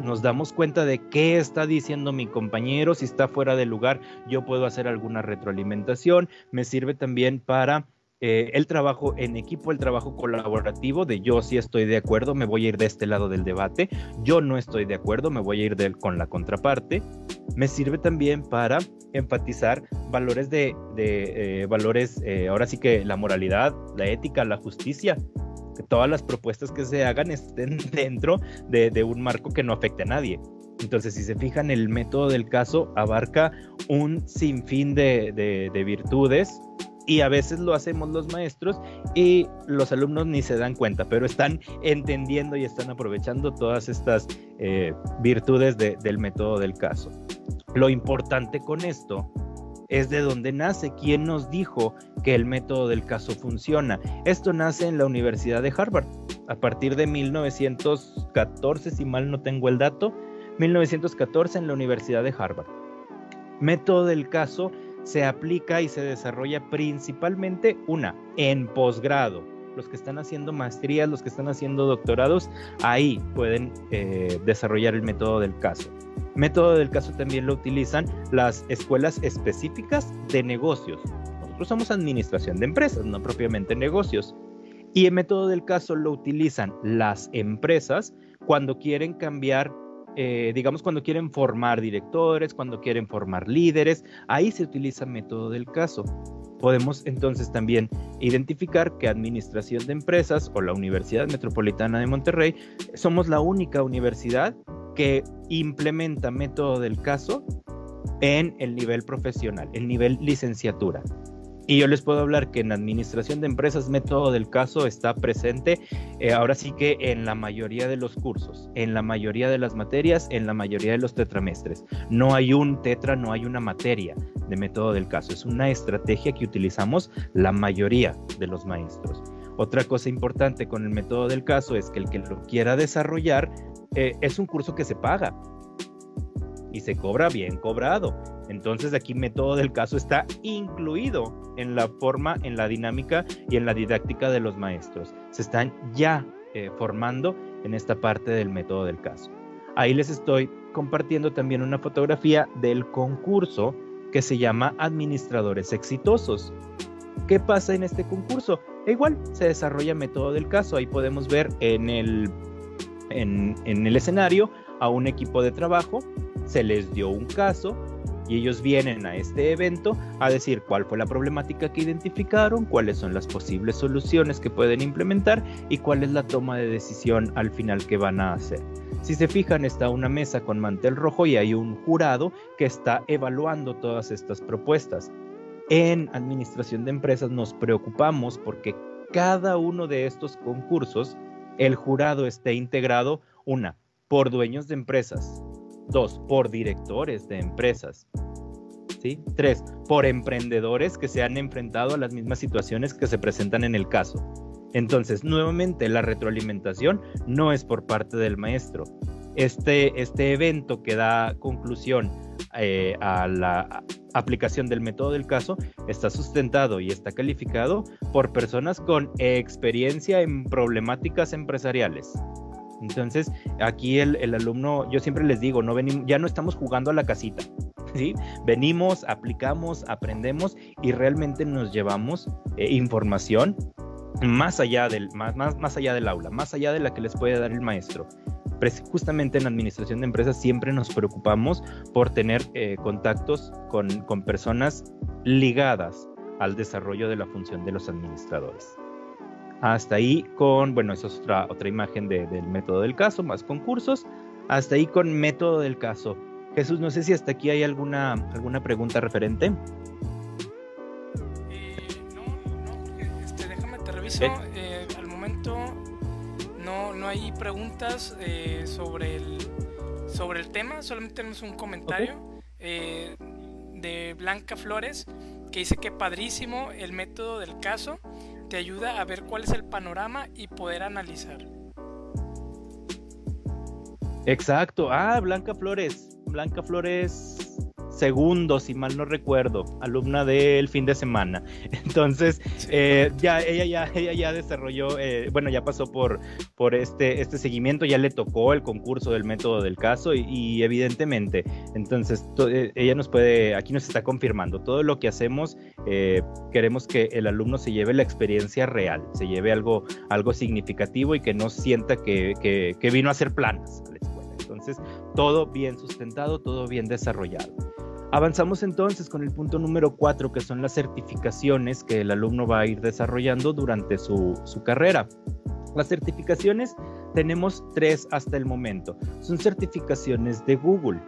nos damos cuenta de qué está diciendo mi compañero, si está fuera de lugar, yo puedo hacer alguna retroalimentación, me sirve también para eh, el trabajo en equipo, el trabajo colaborativo, de yo sí estoy de acuerdo, me voy a ir de este lado del debate, yo no estoy de acuerdo, me voy a ir con la contraparte, me sirve también para enfatizar valores de, eh, valores, eh, ahora sí que la moralidad, la ética, la justicia, todas las propuestas que se hagan estén dentro de, un marco que no afecte a nadie. Entonces, si se fijan, el método del caso abarca un sinfín de, de, virtudes y a veces lo hacemos los maestros y los alumnos ni se dan cuenta, pero están entendiendo y están aprovechando todas estas eh, virtudes del método del caso. Lo importante con esto es de donde nace. ¿Quién nos dijo que el método del caso funciona? Esto nace en la Universidad de Harvard. A partir de 1914, si mal no tengo el dato, 1914 en la Universidad de Harvard. Método del caso se aplica y se desarrolla principalmente una en posgrado. Los que están haciendo maestrías, los que están haciendo doctorados, ahí pueden eh, desarrollar el método del caso. Método del caso también lo utilizan las escuelas específicas de negocios. Nosotros somos administración de empresas, no propiamente negocios. Y el método del caso lo utilizan las empresas cuando quieren cambiar, eh, digamos, cuando quieren formar directores, cuando quieren formar líderes. Ahí se utiliza método del caso. Podemos entonces también identificar que Administración de Empresas o la Universidad Metropolitana de Monterrey somos la única universidad que implementa método del caso en el nivel profesional, el nivel licenciatura. Y yo les puedo hablar que en administración de empresas método del caso está presente eh, ahora sí que en la mayoría de los cursos, en la mayoría de las materias, en la mayoría de los tetramestres. No hay un tetra, no hay una materia de método del caso. Es una estrategia que utilizamos la mayoría de los maestros. Otra cosa importante con el método del caso es que el que lo quiera desarrollar eh, es un curso que se paga y se cobra bien cobrado. Entonces aquí método del caso está incluido en la forma, en la dinámica y en la didáctica de los maestros. Se están ya eh, formando en esta parte del método del caso. Ahí les estoy compartiendo también una fotografía del concurso que se llama Administradores Exitosos. ¿Qué pasa en este concurso? E igual se desarrolla método del caso. Ahí podemos ver en el, en, el escenario a un equipo de trabajo, se les dio un caso, y ellos vienen a este evento a decir cuál fue la problemática que identificaron, cuáles son las posibles soluciones que pueden implementar y cuál es la toma de decisión al final que van a hacer. Si se fijan, está una mesa con mantel rojo y hay un jurado que está evaluando todas estas propuestas. En administración de empresas nos preocupamos porque cada uno de estos concursos, el jurado esté integrado, una, por dueños de empresas, Dos, por directores de empresas. ¿Sí? Tres, por emprendedores que se han enfrentado a las mismas situaciones que se presentan en el caso. Entonces, nuevamente, la retroalimentación no es por parte del maestro. Este, este evento que da conclusión eh, a la aplicación del método del caso está sustentado y está calificado por personas con experiencia en problemáticas empresariales. Entonces, aquí el, alumno, yo siempre les digo, no venimos, ya no estamos jugando a la casita, ¿sí? Venimos, aplicamos, aprendemos y realmente nos llevamos eh, información más allá, del, más, más, allá del aula, más allá de la que les puede dar el maestro. Justamente en administración de empresas siempre nos preocupamos por tener eh, contactos con, con personas ligadas al desarrollo de la función de los administradores. Hasta ahí con, bueno, esa es otra, otra imagen del método del caso, más concursos. Hasta ahí con método del caso. Jesús, no sé si hasta aquí hay alguna, alguna pregunta referente. Eh, no, no, este, déjame te reviso. Eh, no, no hay preguntas eh, sobre, el, sobre el tema, solamente tenemos un comentario de Blanca Flores que dice que padrísimo el método del caso te ayuda a ver cuál es el panorama y poder analizar. Exacto. Ah, Blanca Flores. Blanca Flores segundo, si mal no recuerdo, alumna del fin de semana. Entonces, eh, ya, ella ya, ella ya desarrolló, eh, bueno, ya pasó por, por este, este seguimiento, ya le tocó el concurso del método del caso y, evidentemente, entonces, eh, ella nos puede, aquí nos está confirmando, todo lo que hacemos, queremos que el alumno se lleve la experiencia real, se lleve algo, algo significativo y que no sienta que, que, que vino a hacer planas a la escuela. Entonces, todo bien sustentado, todo bien desarrollado. Avanzamos entonces con el punto número cuatro, que son las certificaciones que el alumno va a ir desarrollando durante su, carrera. Las certificaciones tenemos tres hasta el momento. Son certificaciones de Google.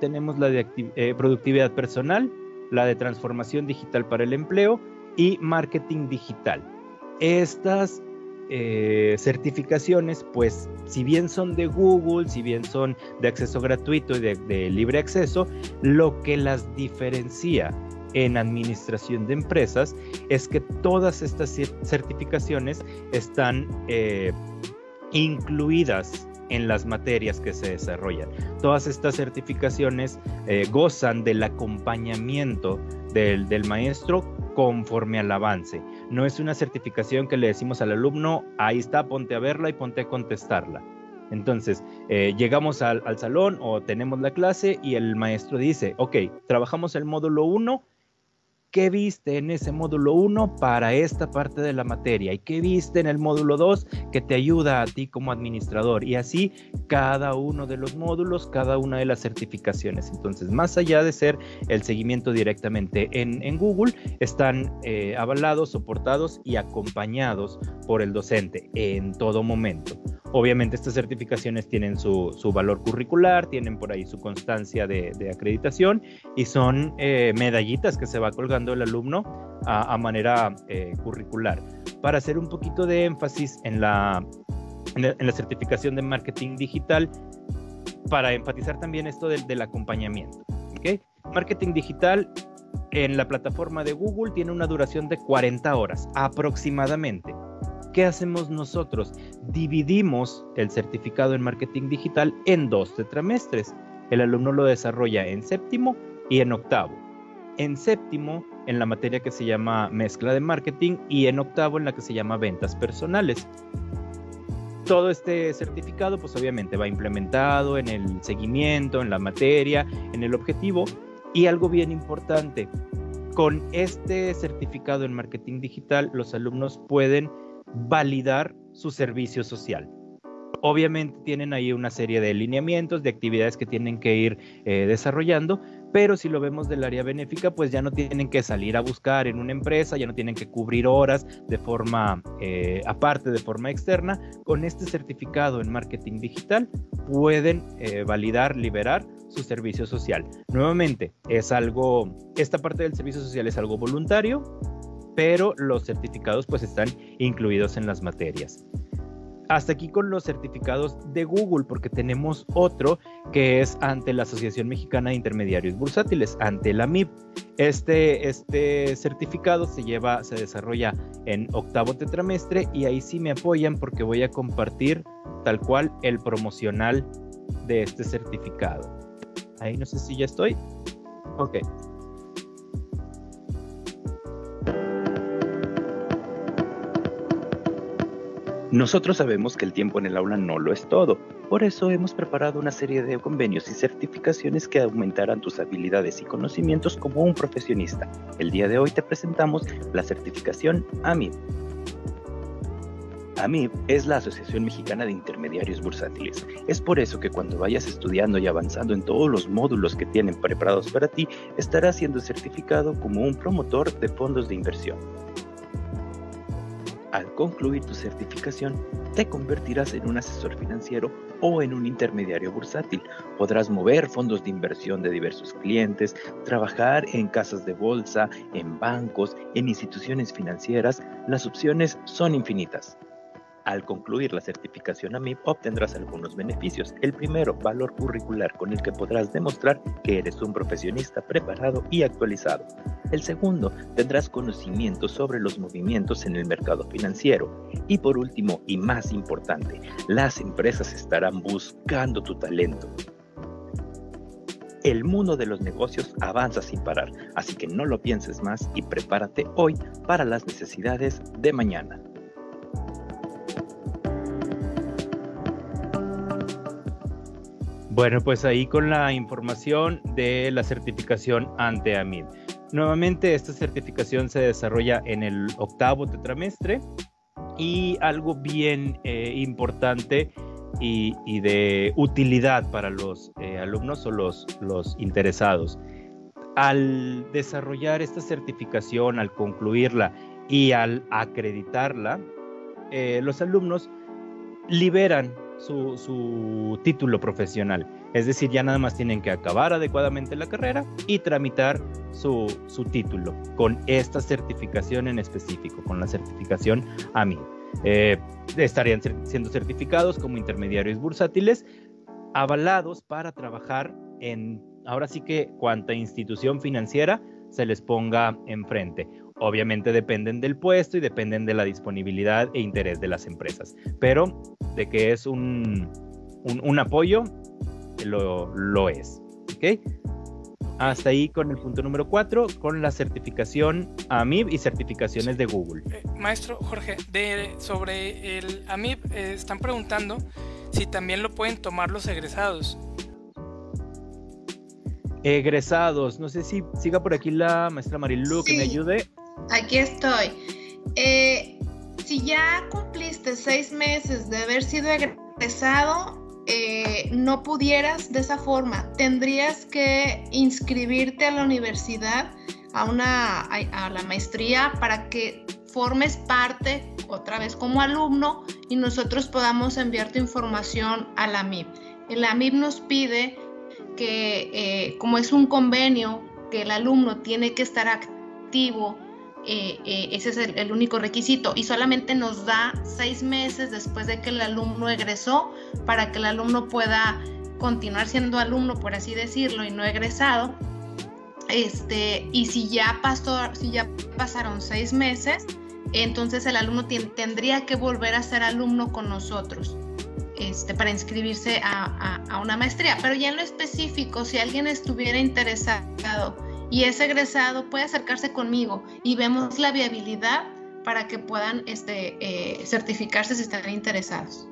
Tenemos la de eh, productividad personal, la de transformación digital para el empleo y marketing digital. Estas eh, certificaciones, pues si bien son de Google, si bien son de acceso gratuito y de, libre acceso, lo que las diferencia en administración de empresas es que todas estas certificaciones están eh, incluidas en las materias que se desarrollan. Todas estas certificaciones eh, gozan del acompañamiento del, del maestro conforme al avance. No es una certificación que le decimos al alumno, ahí está, ponte a verla y ponte a contestarla. Entonces, eh, llegamos al, al, salón o tenemos la clase y el maestro dice, ok, trabajamos el módulo 1 qué viste en ese módulo 1 para esta parte de la materia y qué viste en el módulo 2 que te ayuda a ti como administrador y así cada uno de los módulos, cada una de las certificaciones. Entonces, más allá de ser el seguimiento directamente en, Google, están eh, avalados, soportados y acompañados por el docente en todo momento. Obviamente estas certificaciones tienen su, valor curricular, tienen por ahí su constancia de, acreditación y son eh, medallitas que se va colgando el alumno a, manera eh, curricular. Para hacer un poquito de énfasis en la, en la, certificación de marketing digital, para enfatizar también esto del, del acompañamiento. Marketing digital en la plataforma de Google tiene una duración de 40 horas aproximadamente. ¿Qué hacemos nosotros? Dividimos el certificado en marketing digital en dos tetramestres. El alumno lo desarrolla en séptimo y en octavo. En séptimo, en la materia que se llama mezcla de marketing y en octavo en la que se llama ventas personales. Todo este certificado pues obviamente va implementado en el seguimiento, en la materia, en el objetivo y algo bien importante, con este certificado en marketing digital, los alumnos pueden validar su servicio social. Obviamente tienen ahí una serie de lineamientos, de actividades que tienen que ir eh, desarrollando, pero si lo vemos del área benéfica, pues ya no tienen que salir a buscar en una empresa, ya no tienen que cubrir horas de forma eh, aparte, de forma externa. Con este certificado en marketing digital pueden eh, validar, liberar su servicio social. Nuevamente, es algo, esta parte del servicio social es algo voluntario, pero los certificados pues están incluidos en las materias. Hasta aquí con los certificados de Google, porque tenemos otro que es ante la Asociación Mexicana de Intermediarios Bursátiles, ante la MIP. Este, este certificado se lleva, se desarrolla en octavo tetramestre y ahí sí me apoyan porque voy a compartir tal cual el promocional de este certificado. Ahí no sé si ya estoy. Ok. Nosotros sabemos que el tiempo en el aula no lo es todo, por eso hemos preparado una serie de convenios y certificaciones que aumentarán tus habilidades y conocimientos como un profesionista. El día de hoy te presentamos la certificación AMIB. AMIB es la Asociación Mexicana de Intermediarios Bursátiles. Es por eso que cuando vayas estudiando y avanzando en todos los módulos que tienen preparados para ti, estarás siendo certificado como un promotor de fondos de inversión. Al concluir tu certificación, te convertirás en un asesor financiero o en un intermediario bursátil. Podrás mover fondos de inversión de diversos clientes, trabajar en casas de bolsa, en bancos, en instituciones financieras. Las opciones son infinitas. Al concluir la certificación AMIP obtendrás algunos beneficios. El primero, valor curricular con el que podrás demostrar que eres un profesionista preparado y actualizado. El segundo, tendrás conocimiento sobre los movimientos en el mercado financiero. Y por último, y más importante, las empresas estarán buscando tu talento. El mundo de los negocios avanza sin parar, así que no lo pienses más y prepárate hoy para las necesidades de mañana. Bueno, pues ahí con la información de la certificación ante AMID. Nuevamente, esta certificación se desarrolla en el octavo tetramestre y algo bien eh, importante y, de utilidad para los eh, alumnos o los, interesados. Al desarrollar esta certificación, al concluirla y al acreditarla, eh, los alumnos liberan su, título profesional. Es decir, ya nada más tienen que acabar adecuadamente la carrera y tramitar su, título con esta certificación en específico, con la certificación AMI. Eh, estarían siendo certificados como intermediarios bursátiles, avalados para trabajar en, ahora sí que, cuanta institución financiera se les ponga enfrente. Obviamente dependen del puesto y dependen de la disponibilidad e interés de las empresas, pero de que es un, un, apoyo, lo, lo es. ¿Ok? Hasta ahí con el punto número 4, con la certificación AMIB y certificaciones de Google. Eh, maestro Jorge, de, sobre el AMIB eh, están preguntando si también lo pueden tomar los egresados. Egresados, no sé si siga por aquí la maestra Marilu que me ayude. Aquí estoy. Eh, si ya cumpliste seis meses de haber sido egresado, eh, no pudieras de esa forma. Tendrías que inscribirte a la universidad, a, una, a, la maestría, para que formes parte otra vez como alumno y nosotros podamos enviar tu información a la MIP. El AMIP nos pide que, eh, como es un convenio, que el alumno tiene que estar activo eh, eh, ese es el, único requisito y solamente nos da seis meses después de que el alumno egresó para que el alumno pueda continuar siendo alumno, por así decirlo, y no egresado. Este, y si ya pasó, si ya pasaron seis meses, entonces el alumno tendría que volver a ser alumno con nosotros. Este, para inscribirse a, a una maestría, pero ya en lo específico, si alguien estuviera interesado y ese egresado puede acercarse conmigo y vemos la viabilidad para que puedan este, eh, certificarse si están interesados.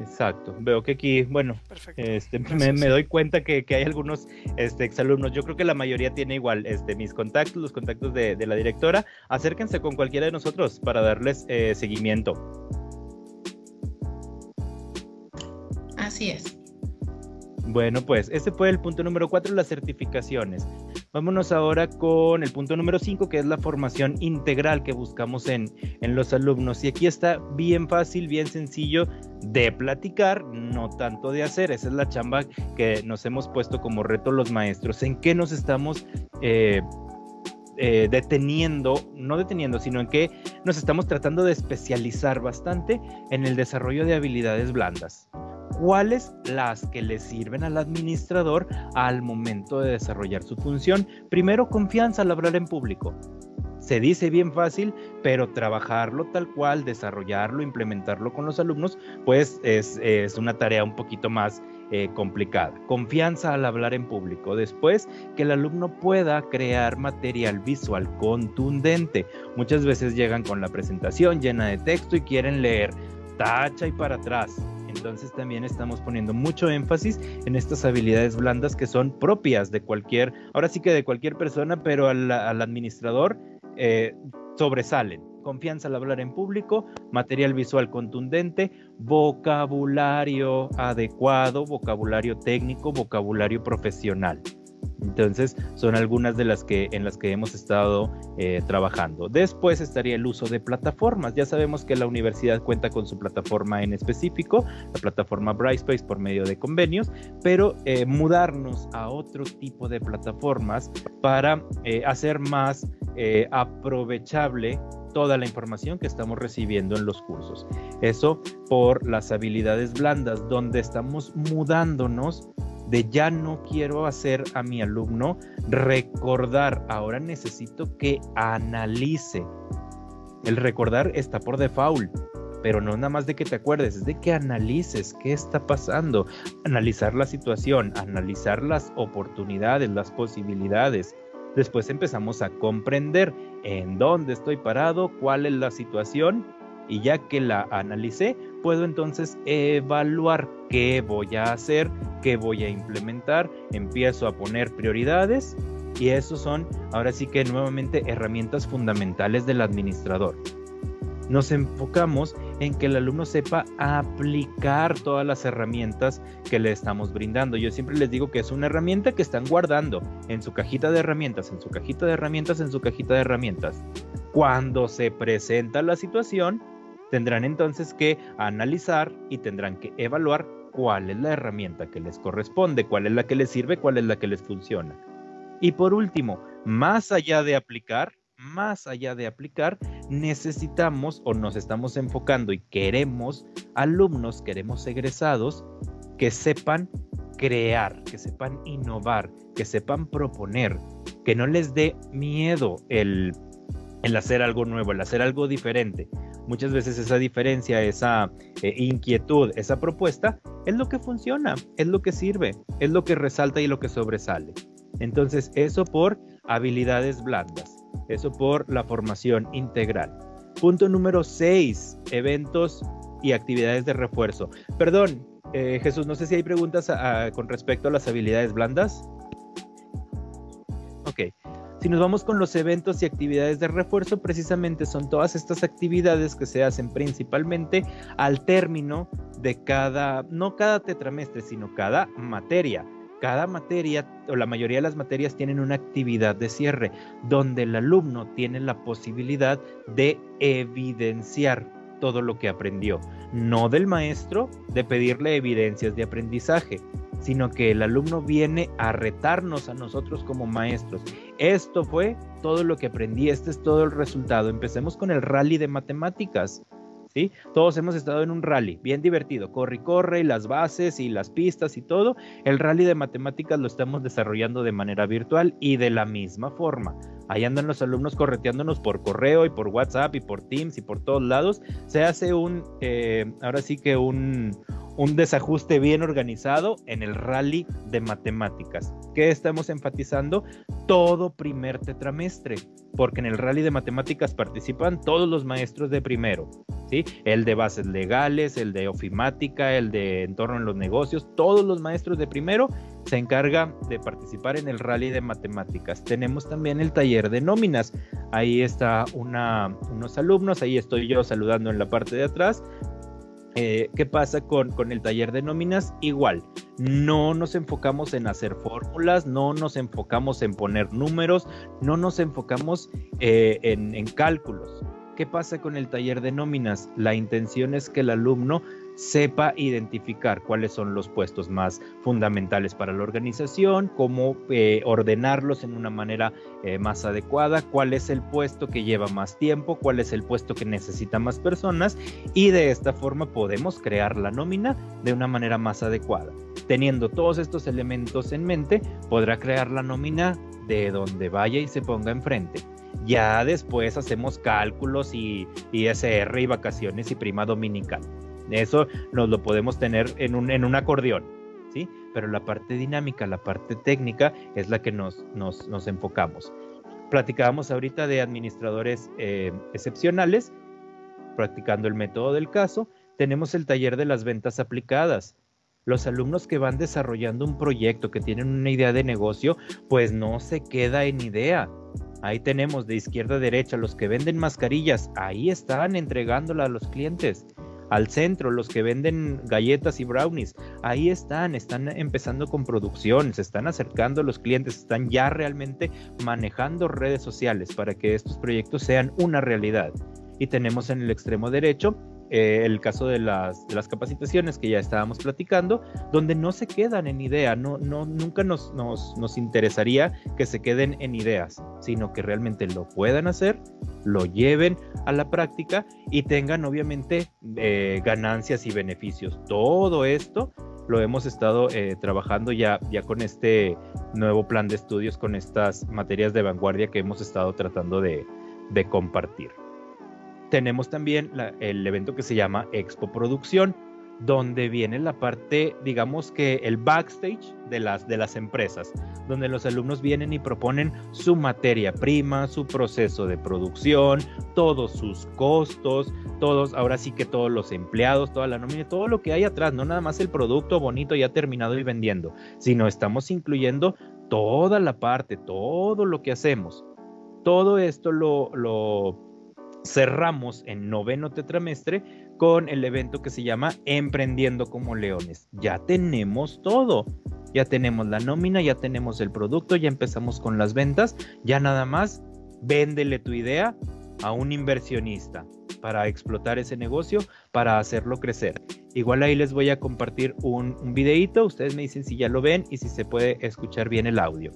Exacto. Veo que aquí, bueno, este, me, doy cuenta que, hay algunos este, exalumnos. Yo creo que la mayoría tiene igual este, mis contactos, los contactos de, la directora. Acérquense con cualquiera de nosotros para darles eh, seguimiento. Así es. Bueno, pues ese fue el punto número cuatro, las certificaciones. Vámonos ahora con el punto número cinco, que es la formación integral que buscamos en, en los alumnos. Y aquí está bien fácil, bien sencillo de platicar, no tanto de hacer. Esa es la chamba que nos hemos puesto como reto los maestros. ¿En qué nos estamos... Eh, eh, deteniendo, no deteniendo, sino en que nos estamos tratando de especializar bastante en el desarrollo de habilidades blandas cuáles las que le sirven al administrador al momento de desarrollar su función. Primero, confianza al hablar en público. Se dice bien fácil, pero trabajarlo tal cual, desarrollarlo, implementarlo con los alumnos, pues es, una tarea un poquito más eh, complicada. Confianza al hablar en público. Después, que el alumno pueda crear material visual contundente. Muchas veces llegan con la presentación llena de texto y quieren leer tacha y para atrás entonces también estamos poniendo mucho énfasis en estas habilidades blandas que son propias de cualquier, ahora sí que de cualquier persona, pero al, administrador eh, sobresalen. Confianza al hablar en público, material visual contundente, vocabulario adecuado, vocabulario técnico, vocabulario profesional. Entonces, son algunas de las que en las que hemos estado eh, trabajando. Después estaría el uso de plataformas. Ya sabemos que la universidad cuenta con su plataforma en específico, la plataforma Brightspace por medio de convenios, pero eh, mudarnos a otro tipo de plataformas para eh, hacer más aprovechable toda la información que estamos recibiendo en los cursos. Eso por las habilidades blandas, donde estamos mudándonos de ya no quiero hacer a mi alumno recordar, ahora necesito que analice. El recordar está por default, pero no nada más de que te acuerdes, es de que analices qué está pasando, analizar la situación, analizar las oportunidades, las posibilidades. Después empezamos a comprender en dónde estoy parado, cuál es la situación y ya que la analicé, puedo entonces evaluar qué voy a hacer, qué voy a implementar, empiezo a poner prioridades y esos son ahora sí que nuevamente herramientas fundamentales del administrador. Nos enfocamos en que el alumno sepa aplicar todas las herramientas que le estamos brindando. Yo siempre les digo que es una herramienta que están guardando en su cajita de herramientas, en su cajita de herramientas, en su cajita de herramientas. Cuando se presenta la situación, Tendrán entonces que analizar y tendrán que evaluar cuál es la herramienta que les corresponde, cuál es la que les sirve, cuál es la que les funciona. Y por último, más allá de aplicar, más allá de aplicar, necesitamos o nos estamos enfocando y queremos alumnos, queremos egresados que sepan crear, que sepan innovar, que sepan proponer, que no les dé miedo el, el hacer algo nuevo, el hacer algo diferente, muchas veces esa diferencia, esa eh, inquietud, esa propuesta, es lo que funciona, es lo que sirve, es lo que resalta y lo que sobresale. Entonces, eso por habilidades blandas, eso por la formación integral. Punto número 6, eventos y actividades de refuerzo. Perdón, eh, Jesús, no sé si hay preguntas con respecto a las habilidades blandas. Si nos vamos con los eventos y actividades de refuerzo, precisamente son todas estas actividades que se hacen principalmente al término de cada, no cada tetramestre, sino cada materia. Cada materia o la mayoría de las materias tienen una actividad de cierre donde el alumno tiene la posibilidad de evidenciar todo lo que aprendió, no del maestro de pedirle evidencias de aprendizaje, sino que el alumno viene a retarnos a nosotros como maestros. Esto fue todo lo que aprendí, este es todo el resultado. Empecemos con el rally de matemáticas. ¿Sí? Todos hemos estado en un rally, bien divertido, corre y corre, y las bases y las pistas y todo. El rally de matemáticas lo estamos desarrollando de manera virtual y de la misma forma. Ahí andan los alumnos correteándonos por correo y por WhatsApp y por Teams y por todos lados. Se hace un, eh, ahora sí que un, un desajuste bien organizado en el rally de matemáticas. ¿Qué estamos enfatizando? Todo primer tetramestre, porque en el rally de matemáticas participan todos los maestros de primero, ¿sí? El de bases legales, el de ofimática, el de entorno en los negocios, todos los maestros de primero se encargan de participar en el rally de matemáticas. Tenemos también el taller de nóminas. Ahí está unos alumnos, ahí estoy yo saludando en la parte de atrás eh, ¿Qué pasa con, con, el taller de nóminas? Igual, no nos enfocamos en hacer fórmulas, no nos enfocamos en poner números, no nos enfocamos eh, en, en cálculos. ¿Qué pasa con el taller de nóminas? La intención es que el alumno sepa identificar cuáles son los puestos más fundamentales para la organización, cómo eh, ordenarlos en una manera eh, más adecuada, cuál es el puesto que lleva más tiempo, cuál es el puesto que necesita más personas y de esta forma podemos crear la nómina de una manera más adecuada. Teniendo todos estos elementos en mente, podrá crear la nómina de donde vaya y se ponga enfrente. Ya después hacemos cálculos y ISR y vacaciones y prima dominical. Eso nos lo podemos tener en un, en un acordeón, ¿sí? Pero la parte dinámica, la parte técnica es la que nos, nos, nos enfocamos. Platicábamos ahorita de administradores eh, excepcionales, practicando el método del caso. Tenemos el taller de las ventas aplicadas. Los alumnos que van desarrollando un proyecto, que tienen una idea de negocio, pues no se queda en idea. Ahí tenemos de izquierda a derecha los que venden mascarillas, ahí están entregándola a los clientes al centro, los que venden galletas y brownies, ahí están, están empezando con producción, se están acercando los clientes, están ya realmente manejando redes sociales para que estos proyectos sean una realidad. Y tenemos en el extremo derecho eh, el caso de las, de capacitaciones que ya estábamos platicando, donde no se quedan en idea, no, no, nunca nos, nos, nos, interesaría que se queden en ideas, sino que realmente lo puedan hacer, lo lleven a la práctica y tengan obviamente eh, ganancias y beneficios. Todo esto lo hemos estado eh, trabajando ya, ya con este nuevo plan de estudios, con estas materias de vanguardia que hemos estado tratando de compartir tenemos también el evento que se llama Expo Producción, donde viene la parte, digamos que el backstage de las, de las empresas, donde los alumnos vienen y proponen su materia prima, su proceso de producción, todos sus costos, todos, ahora sí que todos los empleados, toda la nómina, todo lo que hay atrás, no nada más el producto bonito ya terminado y vendiendo, sino estamos incluyendo toda la parte, todo lo que hacemos. Todo esto lo, lo cerramos en noveno tetramestre con el evento que se llama Emprendiendo como Leones. Ya tenemos todo. Ya tenemos la nómina, ya tenemos el producto, ya empezamos con las ventas. Ya nada más, véndele tu idea a un inversionista para explotar ese negocio, para hacerlo crecer. Igual ahí les voy a compartir un, un videito, ustedes me dicen si ya lo ven y si se puede escuchar bien el audio.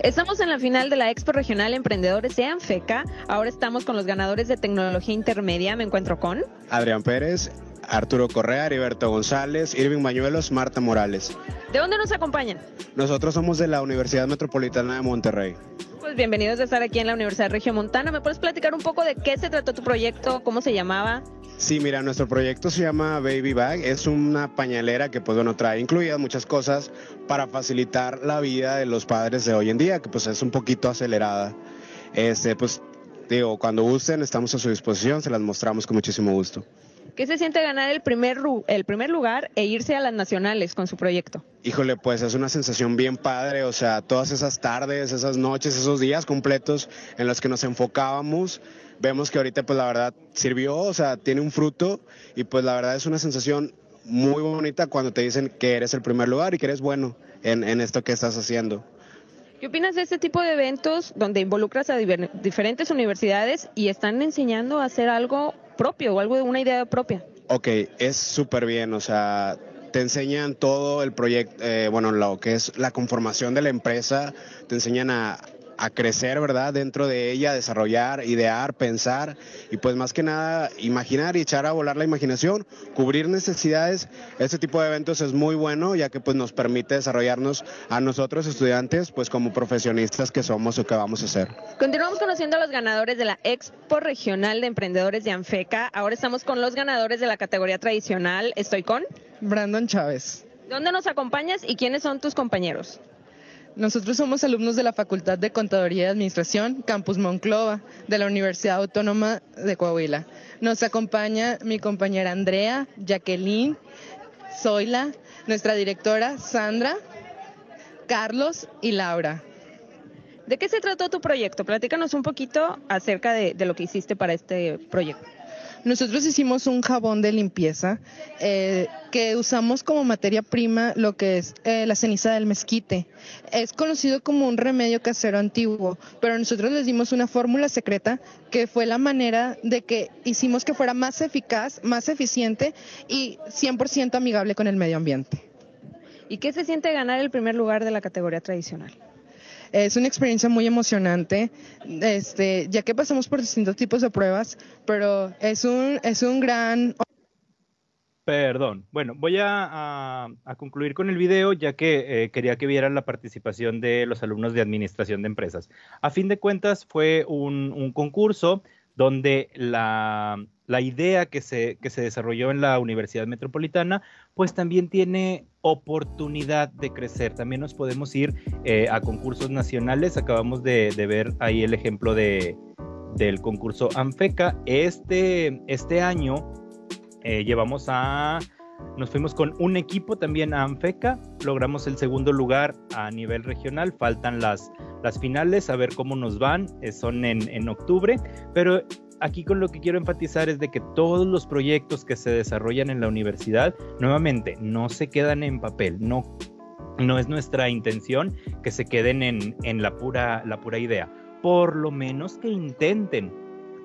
Estamos en la final de la Expo Regional Emprendedores de Anfeca. Ahora estamos con los ganadores de tecnología intermedia. Me encuentro con Adrián Pérez, Arturo Correa, Heriberto González, Irving Mañuelos, Marta Morales. ¿De dónde nos acompañan? Nosotros somos de la Universidad Metropolitana de Monterrey. Pues bienvenidos a estar aquí en la Universidad Regiomontana. ¿Me puedes platicar un poco de qué se trató tu proyecto? ¿Cómo se llamaba? Sí, mira, nuestro proyecto se llama Baby Bag. Es una pañalera que, pues bueno, trae incluidas muchas cosas para facilitar la vida de los padres de hoy en día, que pues es un poquito acelerada. Este, pues digo, cuando gusten, estamos a su disposición, se las mostramos con muchísimo gusto. ¿Qué se siente ganar el primer, el primer lugar e irse a las nacionales con su proyecto? Híjole, pues es una sensación bien padre, o sea, todas esas tardes, esas noches, esos días completos en los que nos enfocábamos vemos que ahorita pues la verdad sirvió, o sea, tiene un fruto y pues la verdad es una sensación muy bonita cuando te dicen que eres el primer lugar y que eres bueno en, esto que estás haciendo. ¿Qué opinas de este tipo de eventos donde involucras a diferentes universidades y están enseñando a hacer algo propio o algo de una idea propia? Ok, es súper bien, o sea, te enseñan todo el proyecto, eh, bueno, lo que es la conformación de la empresa, te enseñan a, a crecer, ¿verdad? Dentro de ella, desarrollar, idear, pensar y pues más que nada imaginar y echar a volar la imaginación, cubrir necesidades. Este tipo de eventos es muy bueno ya que pues nos permite desarrollarnos a nosotros estudiantes pues como profesionistas que somos o que vamos a ser. Continuamos conociendo a los ganadores de la Expo Regional de Emprendedores de Anfeca. Ahora estamos con los ganadores de la categoría tradicional. Estoy con Brandon Chávez. ¿Dónde nos acompañas y quiénes son tus compañeros? Nosotros somos alumnos de la Facultad de Contaduría y Administración, Campus Monclova, de la Universidad Autónoma de Coahuila. Nos acompaña mi compañera Andrea, Jacqueline, Zoila, nuestra directora Sandra, Carlos y Laura. ¿De qué se trató tu proyecto? Platícanos un poquito acerca de, de lo que hiciste para este proyecto. Nosotros hicimos un jabón de limpieza eh, que usamos como materia prima lo que es eh, la ceniza del mezquite. Es conocido como un remedio casero antiguo, pero nosotros les dimos una fórmula secreta que fue la manera de que hicimos que fuera más eficaz, más eficiente y 100% amigable con el medio ambiente. ¿Y qué se siente ganar el primer lugar de la categoría tradicional? Es una experiencia muy emocionante, este, ya que pasamos por distintos tipos de pruebas, pero es un, es un gran... Perdón. Bueno, voy a, concluir con el video ya que eh, quería que vieran la participación de los alumnos de Administración de Empresas. A fin de cuentas, fue un, un concurso donde la, la idea que se, que se desarrolló en la Universidad Metropolitana, pues también tiene oportunidad de crecer. También nos podemos ir eh, a concursos nacionales. Acabamos de, ver ahí el ejemplo de, del concurso ANFECA. Este, este año eh, llevamos a... Nos fuimos con un equipo también a ANFECA, logramos el segundo lugar a nivel regional, faltan las, las finales, a ver cómo nos van, eh, son en, en octubre, pero aquí con lo que quiero enfatizar es de que todos los proyectos que se desarrollan en la universidad, nuevamente, no se quedan en papel, no, no es nuestra intención que se queden en, en la, pura, la pura idea, por lo menos que intenten.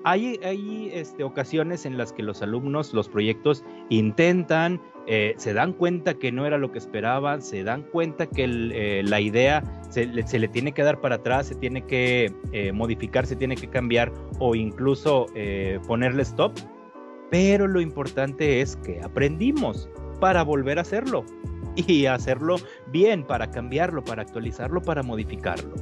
Hay, hay este, ocasiones en las que los alumnos, los proyectos intentan, eh, se dan cuenta que no era lo que esperaban, se dan cuenta que eh, la idea se, le tiene que dar para atrás, se tiene que eh, modificar, se tiene que cambiar o incluso ponerle stop. Pero lo importante es que aprendimos para volver a hacerlo y hacerlo bien, para cambiarlo, para actualizarlo, para modificarlo.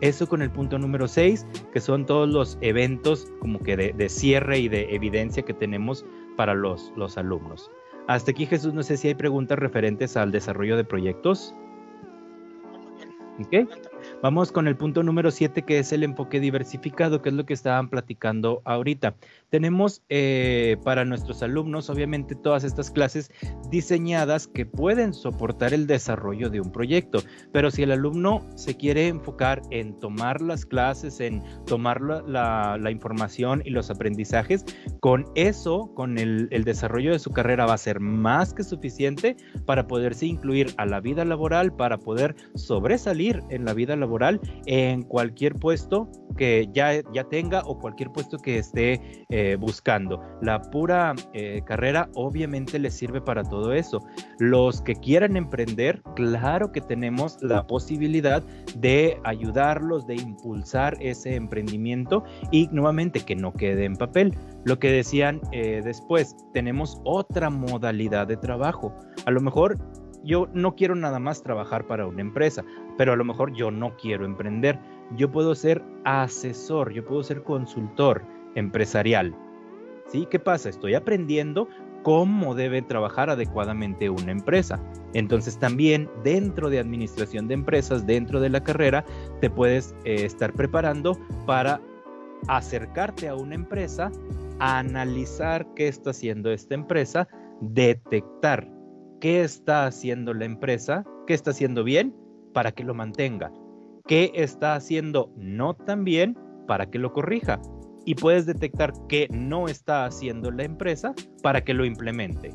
Eso con el punto número 6, que son todos los eventos como que de, cierre y de evidencia que tenemos para los, los alumnos. Hasta aquí Jesús, no sé si hay preguntas referentes al desarrollo de proyectos. Vamos con el punto número 7, que es el enfoque diversificado, que es lo que estaban platicando ahorita. Tenemos eh, para nuestros alumnos, obviamente, todas estas clases diseñadas que pueden soportar el desarrollo de un proyecto, pero si el alumno se quiere enfocar en tomar las clases, en tomar la, información y los aprendizajes, con eso, con el, el desarrollo de su carrera va a ser más que suficiente para poderse incluir a la vida laboral, para poder sobresalir en la vida laboral en cualquier puesto que ya, ya tenga o cualquier puesto que esté eh, buscando. La pura eh, carrera obviamente les sirve para todo eso. Los que quieran emprender, claro que tenemos la posibilidad de ayudarlos, de impulsar ese emprendimiento y nuevamente que no quede en papel. Lo que decían eh, después, tenemos otra modalidad de trabajo. A lo mejor yo no quiero nada más trabajar para una empresa, pero a lo mejor yo no quiero emprender. Yo puedo ser asesor, yo puedo ser consultor empresarial. ¿Sí? ¿Qué pasa? Estoy aprendiendo cómo debe trabajar adecuadamente una empresa. Entonces también dentro de administración de empresas, dentro de la carrera, te puedes eh, estar preparando para acercarte a una empresa, analizar qué está haciendo esta empresa, detectar qué está haciendo la empresa, qué está haciendo bien para que lo mantenga, qué está haciendo no tan bien para que lo corrija. Y puedes detectar qué no está haciendo la empresa para que lo implemente.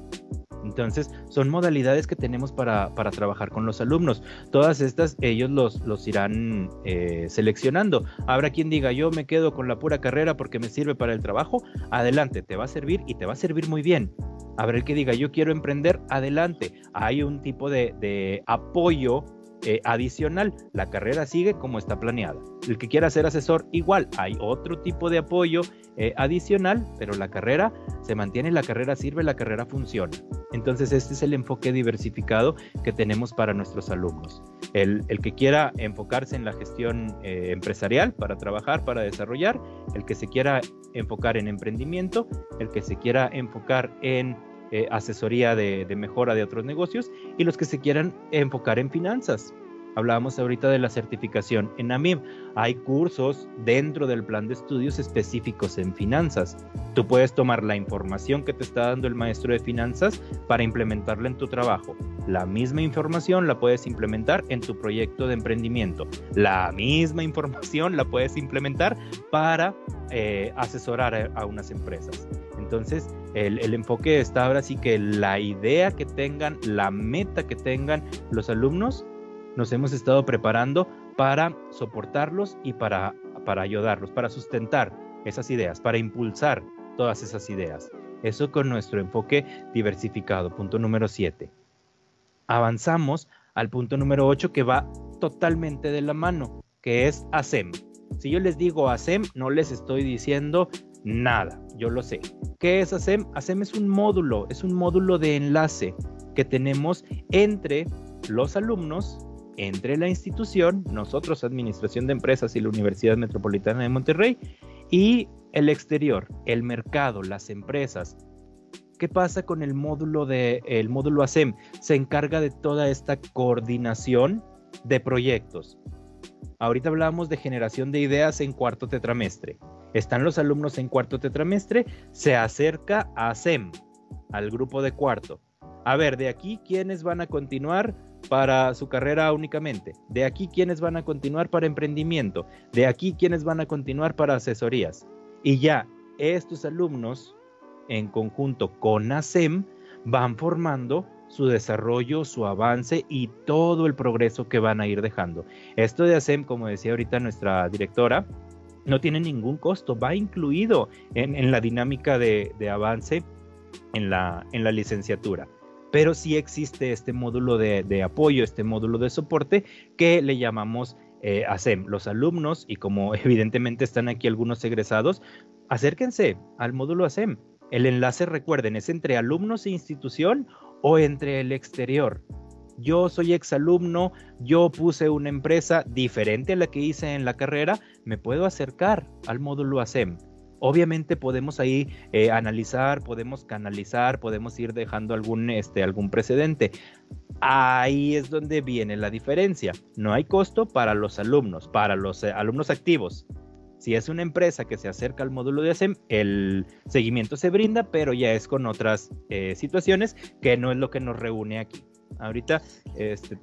Entonces, son modalidades que tenemos para, trabajar con los alumnos. Todas estas, ellos los, los irán eh, seleccionando. Habrá quien diga, yo me quedo con la pura carrera porque me sirve para el trabajo. Adelante, te va a servir y te va a servir muy bien. Habrá el que diga, yo quiero emprender, adelante. Hay un tipo de, apoyo eh, adicional. La carrera sigue como está planeada. El que quiera ser asesor, igual, hay otro tipo de apoyo eh, adicional, pero la carrera se mantiene, la carrera sirve, la carrera funciona. Entonces, este es el enfoque diversificado que tenemos para nuestros alumnos. El, que quiera enfocarse en la gestión eh, empresarial para trabajar, para desarrollar, el que se quiera enfocar en emprendimiento, el que se quiera enfocar en eh, asesoría de, mejora de otros negocios y los que se quieran enfocar en finanzas. Hablábamos ahorita de la certificación en AMIB. Hay cursos dentro del plan de estudios específicos en finanzas. Tú puedes tomar la información que te está dando el maestro de finanzas para implementarla en tu trabajo. La misma información la puedes implementar en tu proyecto de emprendimiento. La misma información la puedes implementar para eh, asesorar a unas empresas. Entonces, el, enfoque está ahora sí que la idea que tengan, la meta que tengan los alumnos, nos hemos estado preparando para soportarlos y para, para ayudarlos, para sustentar esas ideas, para impulsar todas esas ideas. Eso con nuestro enfoque diversificado, punto número 7. Avanzamos al punto número 8 que va totalmente de la mano, que es ASEM. Si yo les digo ASEM, no les estoy diciendo Nada, yo lo sé. ¿Qué es ASEM? ASEM es un módulo, es un módulo de enlace que tenemos entre los alumnos, entre la institución, nosotros, Administración de Empresas y la Universidad Metropolitana de Monterrey, y el exterior, el mercado, las empresas. ¿Qué pasa con el módulo de el módulo ASEM? Se encarga de toda esta coordinación de proyectos. Ahorita hablamos de generación de ideas en cuarto tetramestre. Están los alumnos en cuarto tetramestre, se acerca a SEM, al grupo de cuarto. A ver, de aquí, ¿quiénes van a continuar para su carrera únicamente? De aquí, ¿quiénes van a continuar para emprendimiento? De aquí, ¿quiénes van a continuar para asesorías? Y ya, estos alumnos, en conjunto con ASEM, van formando su desarrollo, su avance y todo el progreso que van a ir dejando. Esto de ASEM, como decía ahorita nuestra directora, no tiene ningún costo, va incluido en, la dinámica de, avance en la, licenciatura. Pero sí existe este módulo de, apoyo, este módulo de soporte que le llamamos eh, ASEM. Los alumnos, y como evidentemente están aquí algunos egresados, acérquense al módulo ASEM. El enlace, recuerden, es entre alumnos e institución o entre el exterior yo soy exalumno, yo puse una empresa diferente a la que hice en la carrera, me puedo acercar al módulo ASEM. Obviamente podemos ahí eh, analizar, podemos canalizar, podemos ir dejando algún, este, algún precedente. Ahí es donde viene la diferencia. No hay costo para los alumnos, para los eh, alumnos activos. Si es una empresa que se acerca al módulo de ASEM, el seguimiento se brinda, pero ya es con otras eh, situaciones que no es lo que nos reúne aquí. Ahorita, este,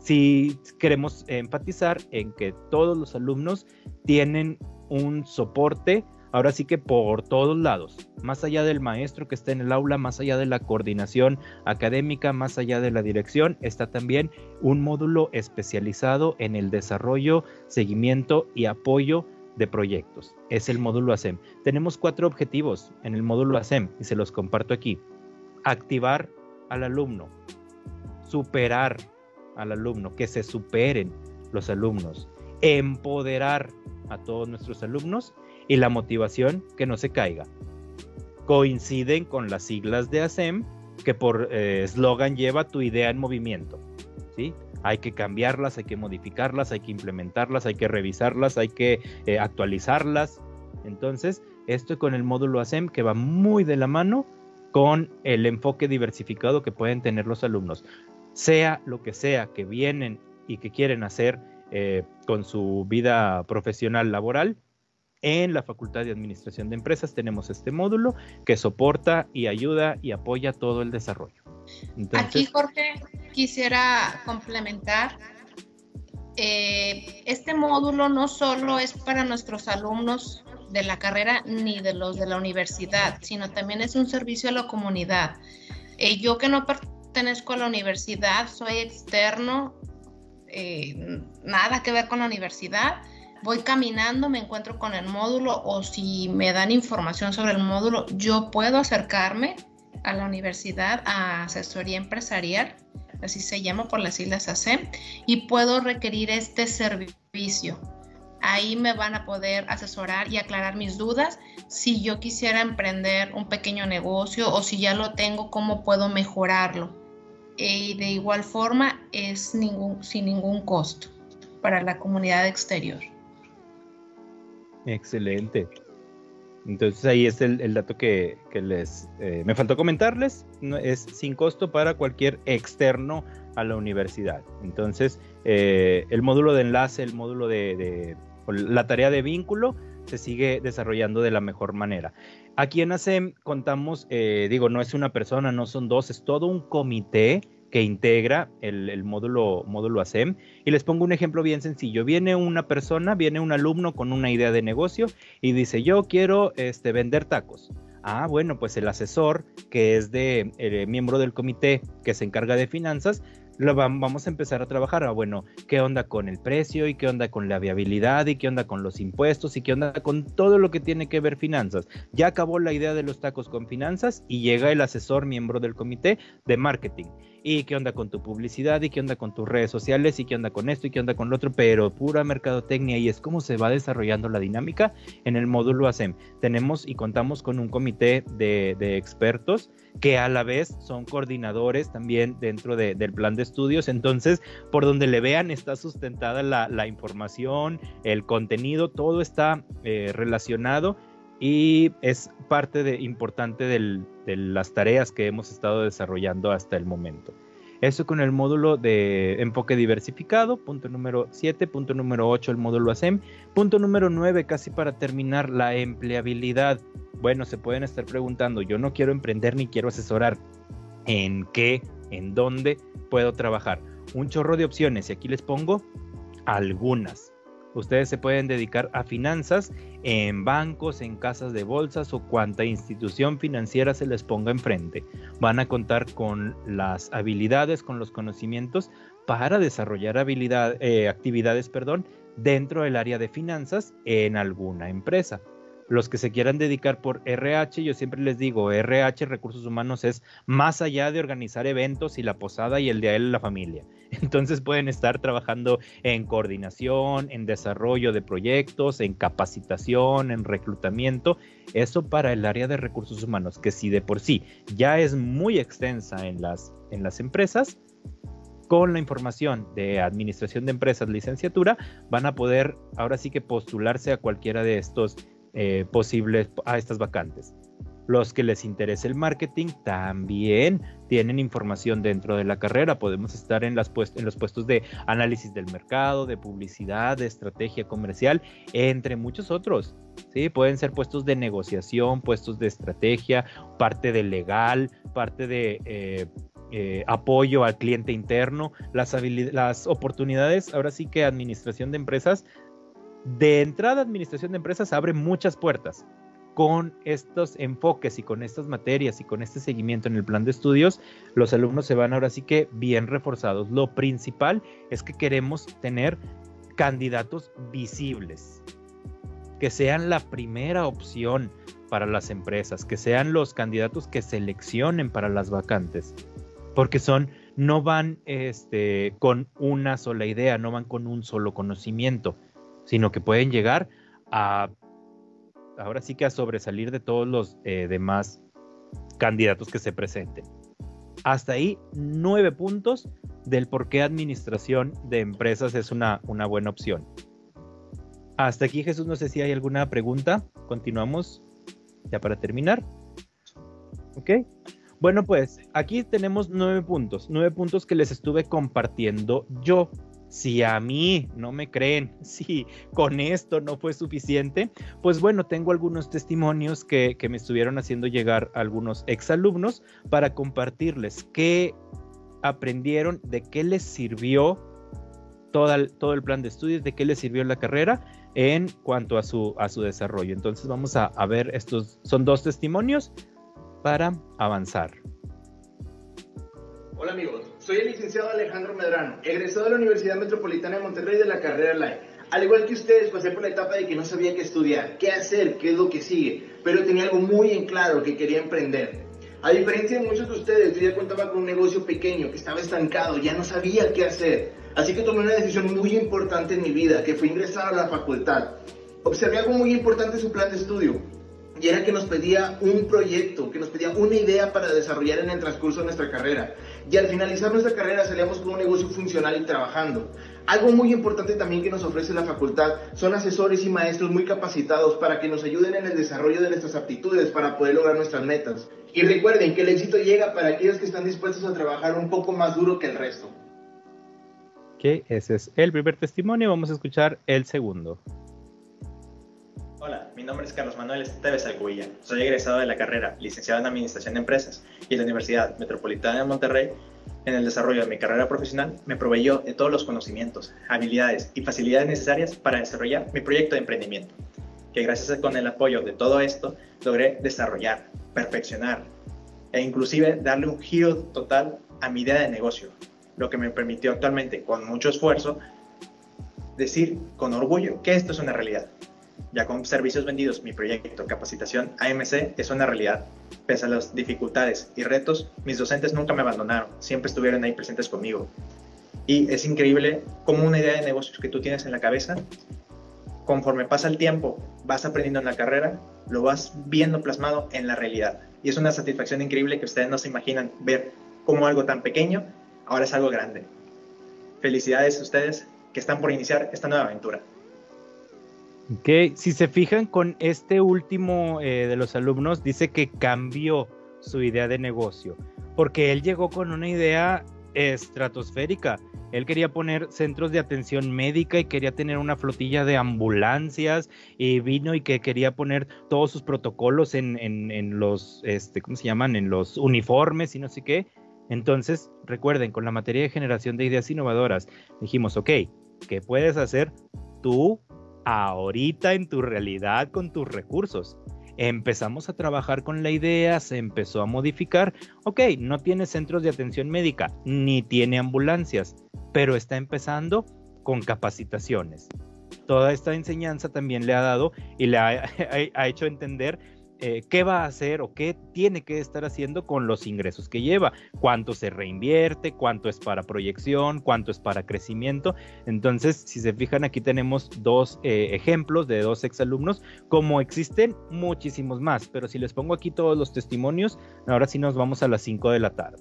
si queremos enfatizar en que todos los alumnos tienen un soporte, ahora sí que por todos lados, más allá del maestro que está en el aula, más allá de la coordinación académica, más allá de la dirección, está también un módulo especializado en el desarrollo, seguimiento y apoyo de proyectos. Es el módulo ASEM. Tenemos cuatro objetivos en el módulo ASEM y se los comparto aquí. Activar al alumno, superar al alumno, que se superen los alumnos, empoderar a todos nuestros alumnos y la motivación que no se caiga. Coinciden con las siglas de ASEM que por eh, eslogan lleva tu idea en movimiento. ¿sí? Hay que cambiarlas, hay que modificarlas, hay que implementarlas, hay que revisarlas, hay que eh, actualizarlas. Entonces, esto con el módulo ASEM que va muy de la mano con el enfoque diversificado que pueden tener los alumnos sea lo que sea que vienen y que quieren hacer eh, con su vida profesional laboral, en la Facultad de Administración de Empresas tenemos este módulo que soporta y ayuda y apoya todo el desarrollo. Aquí, Jorge, quisiera complementar. Eh, este módulo no solo es para nuestros alumnos de la carrera ni de los de la universidad, sino también es un servicio a la comunidad. Eh, yo que no pertenezco a la universidad, soy externo, eh, nada que ver con la universidad. Voy caminando, me encuentro con el módulo o si me dan información sobre el módulo, yo puedo acercarme a la universidad a asesoría empresarial así se llama por las siglas ASEM, y puedo requerir este servicio. Ahí me van a poder asesorar y aclarar mis dudas. Si yo quisiera emprender un pequeño negocio o si ya lo tengo, cómo puedo mejorarlo. Y de igual forma es sin ningún costo para la comunidad exterior. Excelente. Entonces ahí es el, dato que, les eh, me faltó comentarles. es sin costo para cualquier externo a la universidad. Entonces eh, el módulo de enlace, el módulo de, la tarea de vínculo se sigue desarrollando de la mejor manera. Aquí en ASEM contamos, eh, digo, no es una persona, no son dos, es todo un comité que integra el, módulo, módulo ASEM. Y les pongo un ejemplo bien sencillo. Viene una persona, viene un alumno con una idea de negocio y dice, yo quiero este, vender tacos. Ah, bueno, pues el asesor, que es de eh, miembro del comité que se encarga de finanzas, lo vamos a empezar a trabajar. Ah, bueno, ¿qué onda con el precio y qué onda con la viabilidad y qué onda con los impuestos y qué onda con todo lo que tiene que ver finanzas? Ya acabó la idea de los tacos con finanzas y llega el asesor miembro del comité de marketing y qué onda con tu publicidad y qué onda con tus redes sociales y qué onda con esto y qué onda con lo otro, pero pura mercadotecnia y es como se va desarrollando la dinámica en el módulo ASEM. Tenemos y contamos con un comité de, expertos que a la vez son coordinadores también dentro del plan de estudios, entonces por donde le vean está sustentada la, información, el contenido, todo está eh, relacionado y es parte importante de las tareas que hemos estado desarrollando hasta el momento. Eso con el módulo de enfoque diversificado, punto número 7, punto número 8 el módulo ASEM, punto número 9 casi para terminar la empleabilidad. Bueno, se pueden estar preguntando, yo no quiero emprender ni quiero asesorar, ¿en qué, en dónde puedo trabajar? Un chorro de opciones y aquí les pongo algunas. Ustedes se pueden dedicar a finanzas en bancos, en casas de bolsas o cuanta institución financiera se les ponga enfrente. Van a contar con las habilidades, con los conocimientos para desarrollar eh, actividades perdón, dentro del área de finanzas en alguna empresa los que se quieran dedicar por RH, yo siempre les digo, RH, recursos humanos, es más allá de organizar eventos y la posada y el de la familia. Entonces pueden estar trabajando en coordinación, en desarrollo de proyectos, en capacitación, en reclutamiento. Eso para el área de recursos humanos, que si de por sí ya es muy extensa en las, en las empresas, con la información de administración de empresas, licenciatura, van a poder ahora sí que postularse a cualquiera de estos eh, posibles a estas vacantes. Los que les interese el marketing también tienen información dentro de la carrera. Podemos estar en, las en los puestos de análisis del mercado, de publicidad, de estrategia comercial, entre muchos otros. ¿sí? Pueden ser puestos de negociación, puestos de estrategia, parte de legal, parte de eh, eh, apoyo al cliente interno, las, las oportunidades, ahora sí que administración de empresas de entrada administración de empresas abre muchas puertas. Con estos enfoques y con estas materias y con este seguimiento en el plan de estudios, los alumnos se van ahora sí que bien reforzados. Lo principal es que queremos tener candidatos visibles, que sean la primera opción para las empresas, que sean los candidatos que seleccionen para las vacantes, porque son no van este, con una sola idea, no van con un solo conocimiento, sino que pueden llegar a, ahora sí que a sobresalir de todos los eh, demás candidatos que se presenten. Hasta ahí, nueve puntos del por qué administración de empresas es una, una buena opción. Hasta aquí, Jesús, no sé si hay alguna pregunta. Continuamos ya para terminar. ¿Ok? Bueno, pues aquí tenemos nueve puntos, nueve puntos que les estuve compartiendo yo si a mí no me creen, si con esto no fue suficiente, pues bueno, tengo algunos testimonios que, me estuvieron haciendo llegar algunos exalumnos para compartirles qué aprendieron, de qué les sirvió todo el, todo el plan de estudios, de qué les sirvió la carrera en cuanto a su, a su desarrollo. Entonces vamos a, a ver, estos son dos testimonios para avanzar. Licenciado Alejandro Medrano, egresado de la Universidad Metropolitana de Monterrey de la carrera LAE. Al igual que ustedes, pasé por la etapa de que no sabía qué estudiar, qué hacer, qué es lo que sigue, pero tenía algo muy en claro que quería emprender. A diferencia de muchos de ustedes, yo ya contaba con un negocio pequeño que estaba estancado, ya no sabía qué hacer. Así que tomé una decisión muy importante en mi vida, que fue ingresar a la facultad. Observé algo muy importante en su plan de estudio, y era que nos pedía un proyecto, que nos pedía una idea para desarrollar en el transcurso de nuestra carrera. Y al finalizar nuestra carrera salíamos con un negocio funcional y trabajando. Algo muy importante también que nos ofrece la facultad son asesores y maestros muy capacitados para que nos ayuden en el desarrollo de nuestras aptitudes para poder lograr nuestras metas. Y recuerden que el éxito llega para aquellos que están dispuestos a trabajar un poco más duro que el resto. Que ese es el primer testimonio, vamos a escuchar el segundo. Hola, mi nombre es Carlos Manuel Esteves Alcubilla. Soy egresado de la carrera Licenciado en Administración de Empresas y la Universidad Metropolitana de Monterrey. En el desarrollo de mi carrera profesional me proveyó de todos los conocimientos, habilidades y facilidades necesarias para desarrollar mi proyecto de emprendimiento, que gracias a con el apoyo de todo esto logré desarrollar, perfeccionar e inclusive darle un giro total a mi idea de negocio, lo que me permitió actualmente con mucho esfuerzo decir con orgullo que esto es una realidad. Ya con servicios vendidos, mi proyecto Capacitación AMC es una realidad. Pese a las dificultades y retos, mis docentes nunca me abandonaron, siempre estuvieron ahí presentes conmigo. Y es increíble cómo una idea de negocios que tú tienes en la cabeza, conforme pasa el tiempo, vas aprendiendo en la carrera, lo vas viendo plasmado en la realidad. Y es una satisfacción increíble que ustedes no se imaginan ver cómo algo tan pequeño ahora es algo grande. Felicidades a ustedes que están por iniciar esta nueva aventura. Ok, si se fijan con este último eh, de los alumnos, dice que cambió su idea de negocio, porque él llegó con una idea estratosférica. Él quería poner centros de atención médica y quería tener una flotilla de ambulancias y vino y que quería poner todos sus protocolos en, en los, este, ¿cómo se llaman? En los uniformes y no sé qué. Entonces, recuerden, con la materia de generación de ideas innovadoras, dijimos, ok, ¿qué puedes hacer tú ahorita en tu realidad con tus recursos. Empezamos a trabajar con la idea, se empezó a modificar. Ok, no tiene centros de atención médica, ni tiene ambulancias, pero está empezando con capacitaciones. Toda esta enseñanza también le ha dado y le ha, ha hecho entender eh, qué va a hacer o qué tiene que estar haciendo con los ingresos que lleva, cuánto se reinvierte, cuánto es para proyección, cuánto es para crecimiento. Entonces, si se fijan, aquí tenemos dos eh, ejemplos de dos exalumnos, como existen muchísimos más, pero si les pongo aquí todos los testimonios, ahora sí nos vamos a las 5 de la tarde.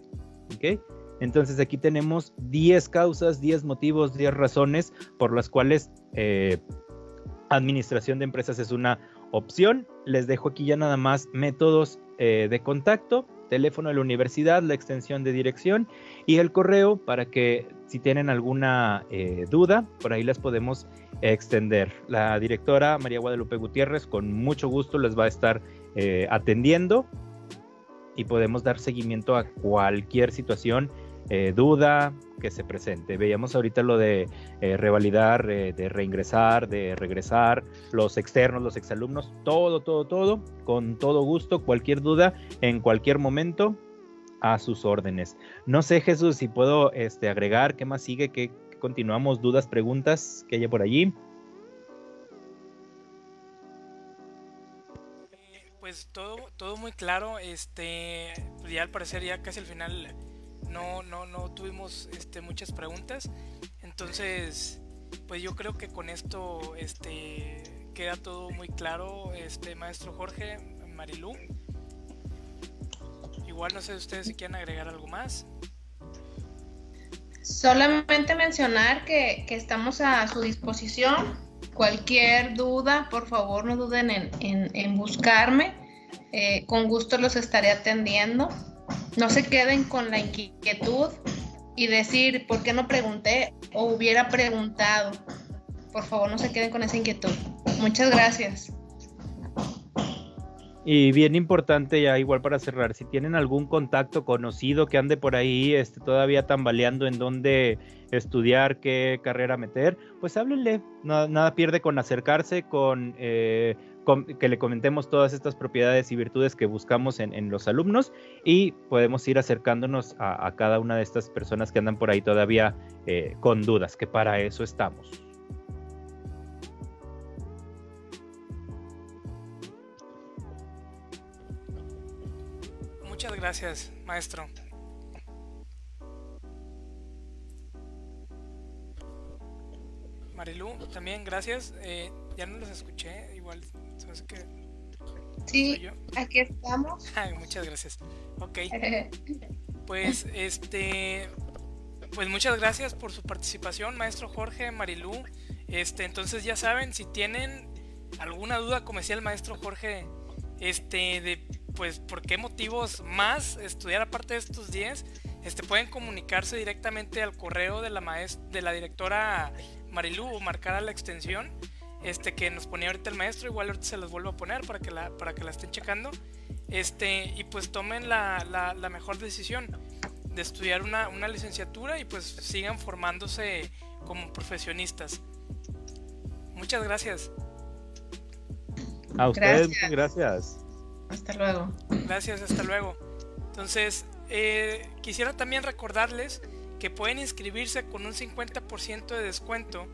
¿Ok? Entonces aquí tenemos 10 causas, 10 motivos, 10 razones por las cuales eh, administración de empresas es una opción. Les dejo aquí ya nada más métodos eh, de contacto, teléfono de la universidad, la extensión de dirección y el correo para que si tienen alguna eh, duda, por ahí les podemos extender. La directora María Guadalupe Gutiérrez con mucho gusto les va a estar eh, atendiendo y podemos dar seguimiento a cualquier situación eh, duda que se presente. Veíamos ahorita lo de eh, revalidar, eh, de reingresar, de regresar, los externos, los exalumnos, todo, todo, todo, con todo gusto, cualquier duda, en cualquier momento, a sus órdenes. No sé, Jesús, si puedo este, agregar, ¿qué más sigue? ¿Qué continuamos? ¿Dudas, preguntas que haya por allí? Pues todo, todo muy claro, este, ya al parecer ya casi al final no, no, no tuvimos este, muchas preguntas. Entonces, pues yo creo que con esto este, queda todo muy claro, este maestro Jorge, Marilú. Igual no sé ustedes si quieren agregar algo más. Solamente mencionar que, estamos a su disposición. Cualquier duda, por favor, no duden en, buscarme. Eh, con gusto los estaré atendiendo no se queden con la inquietud y decir, ¿por qué no pregunté o hubiera preguntado? Por favor, no se queden con esa inquietud. Muchas gracias. Y bien importante ya igual para cerrar, si tienen algún contacto conocido que ande por ahí este, todavía tambaleando en dónde estudiar, qué carrera meter, pues háblenle, nada, pierde con acercarse, con eh, que le comentemos todas estas propiedades y virtudes que buscamos en, los alumnos y podemos ir acercándonos a, cada una de estas personas que andan por ahí todavía eh, con dudas, que para eso estamos. Muchas Gracias, maestro. Marilu, también gracias. Eh, ya no los escuché, igual, sabes que Sí, aquí estamos. muchas gracias. Ok. Pues este pues muchas gracias por su participación, maestro Jorge, Marilú. Este, entonces ya saben, si tienen alguna duda, como decía el maestro Jorge, este, de pues por qué motivos más estudiar aparte de estos 10, este, pueden comunicarse directamente al correo de la maestra, de la directora Marilú o marcar a la extensión este que nos ponía ahorita el maestro, igual ahorita se los vuelvo a poner para que la, para que la estén checando. Este, y pues tomen la, la, mejor decisión de estudiar una, una, licenciatura y pues sigan formándose como profesionistas. Muchas gracias. A ustedes, gracias. gracias. Hasta luego. Gracias, hasta luego. Entonces, eh, quisiera también recordarles que pueden inscribirse con un 50% de descuento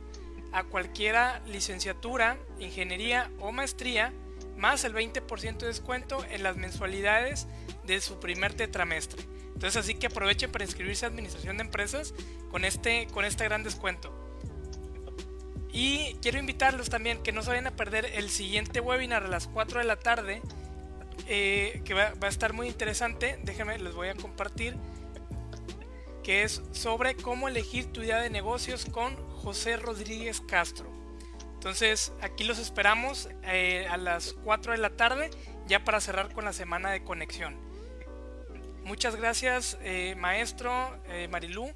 a cualquiera licenciatura, ingeniería o maestría, más el 20% de descuento en las mensualidades de su primer tetramestre. Entonces así que aprovechen para inscribirse a Administración de Empresas con este, con este gran descuento. Y quiero invitarlos también que no se vayan a perder el siguiente webinar a las 4 de la tarde, eh, que va, va, a estar muy interesante. Déjenme, les voy a compartir, que es sobre cómo elegir tu idea de negocios con José Rodríguez Castro. Entonces aquí los esperamos eh, a las 4 de la tarde ya para cerrar con la semana de conexión. Muchas gracias eh, maestro eh, Marilú.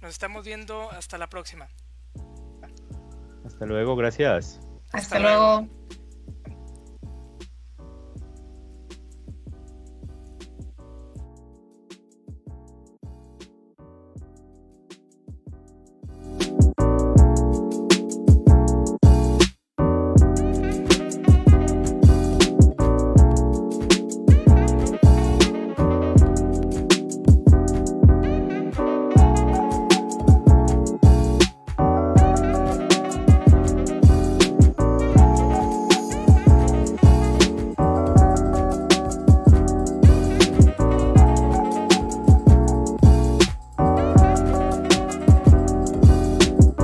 Nos estamos viendo hasta la próxima. Hasta luego, gracias. Hasta, luego.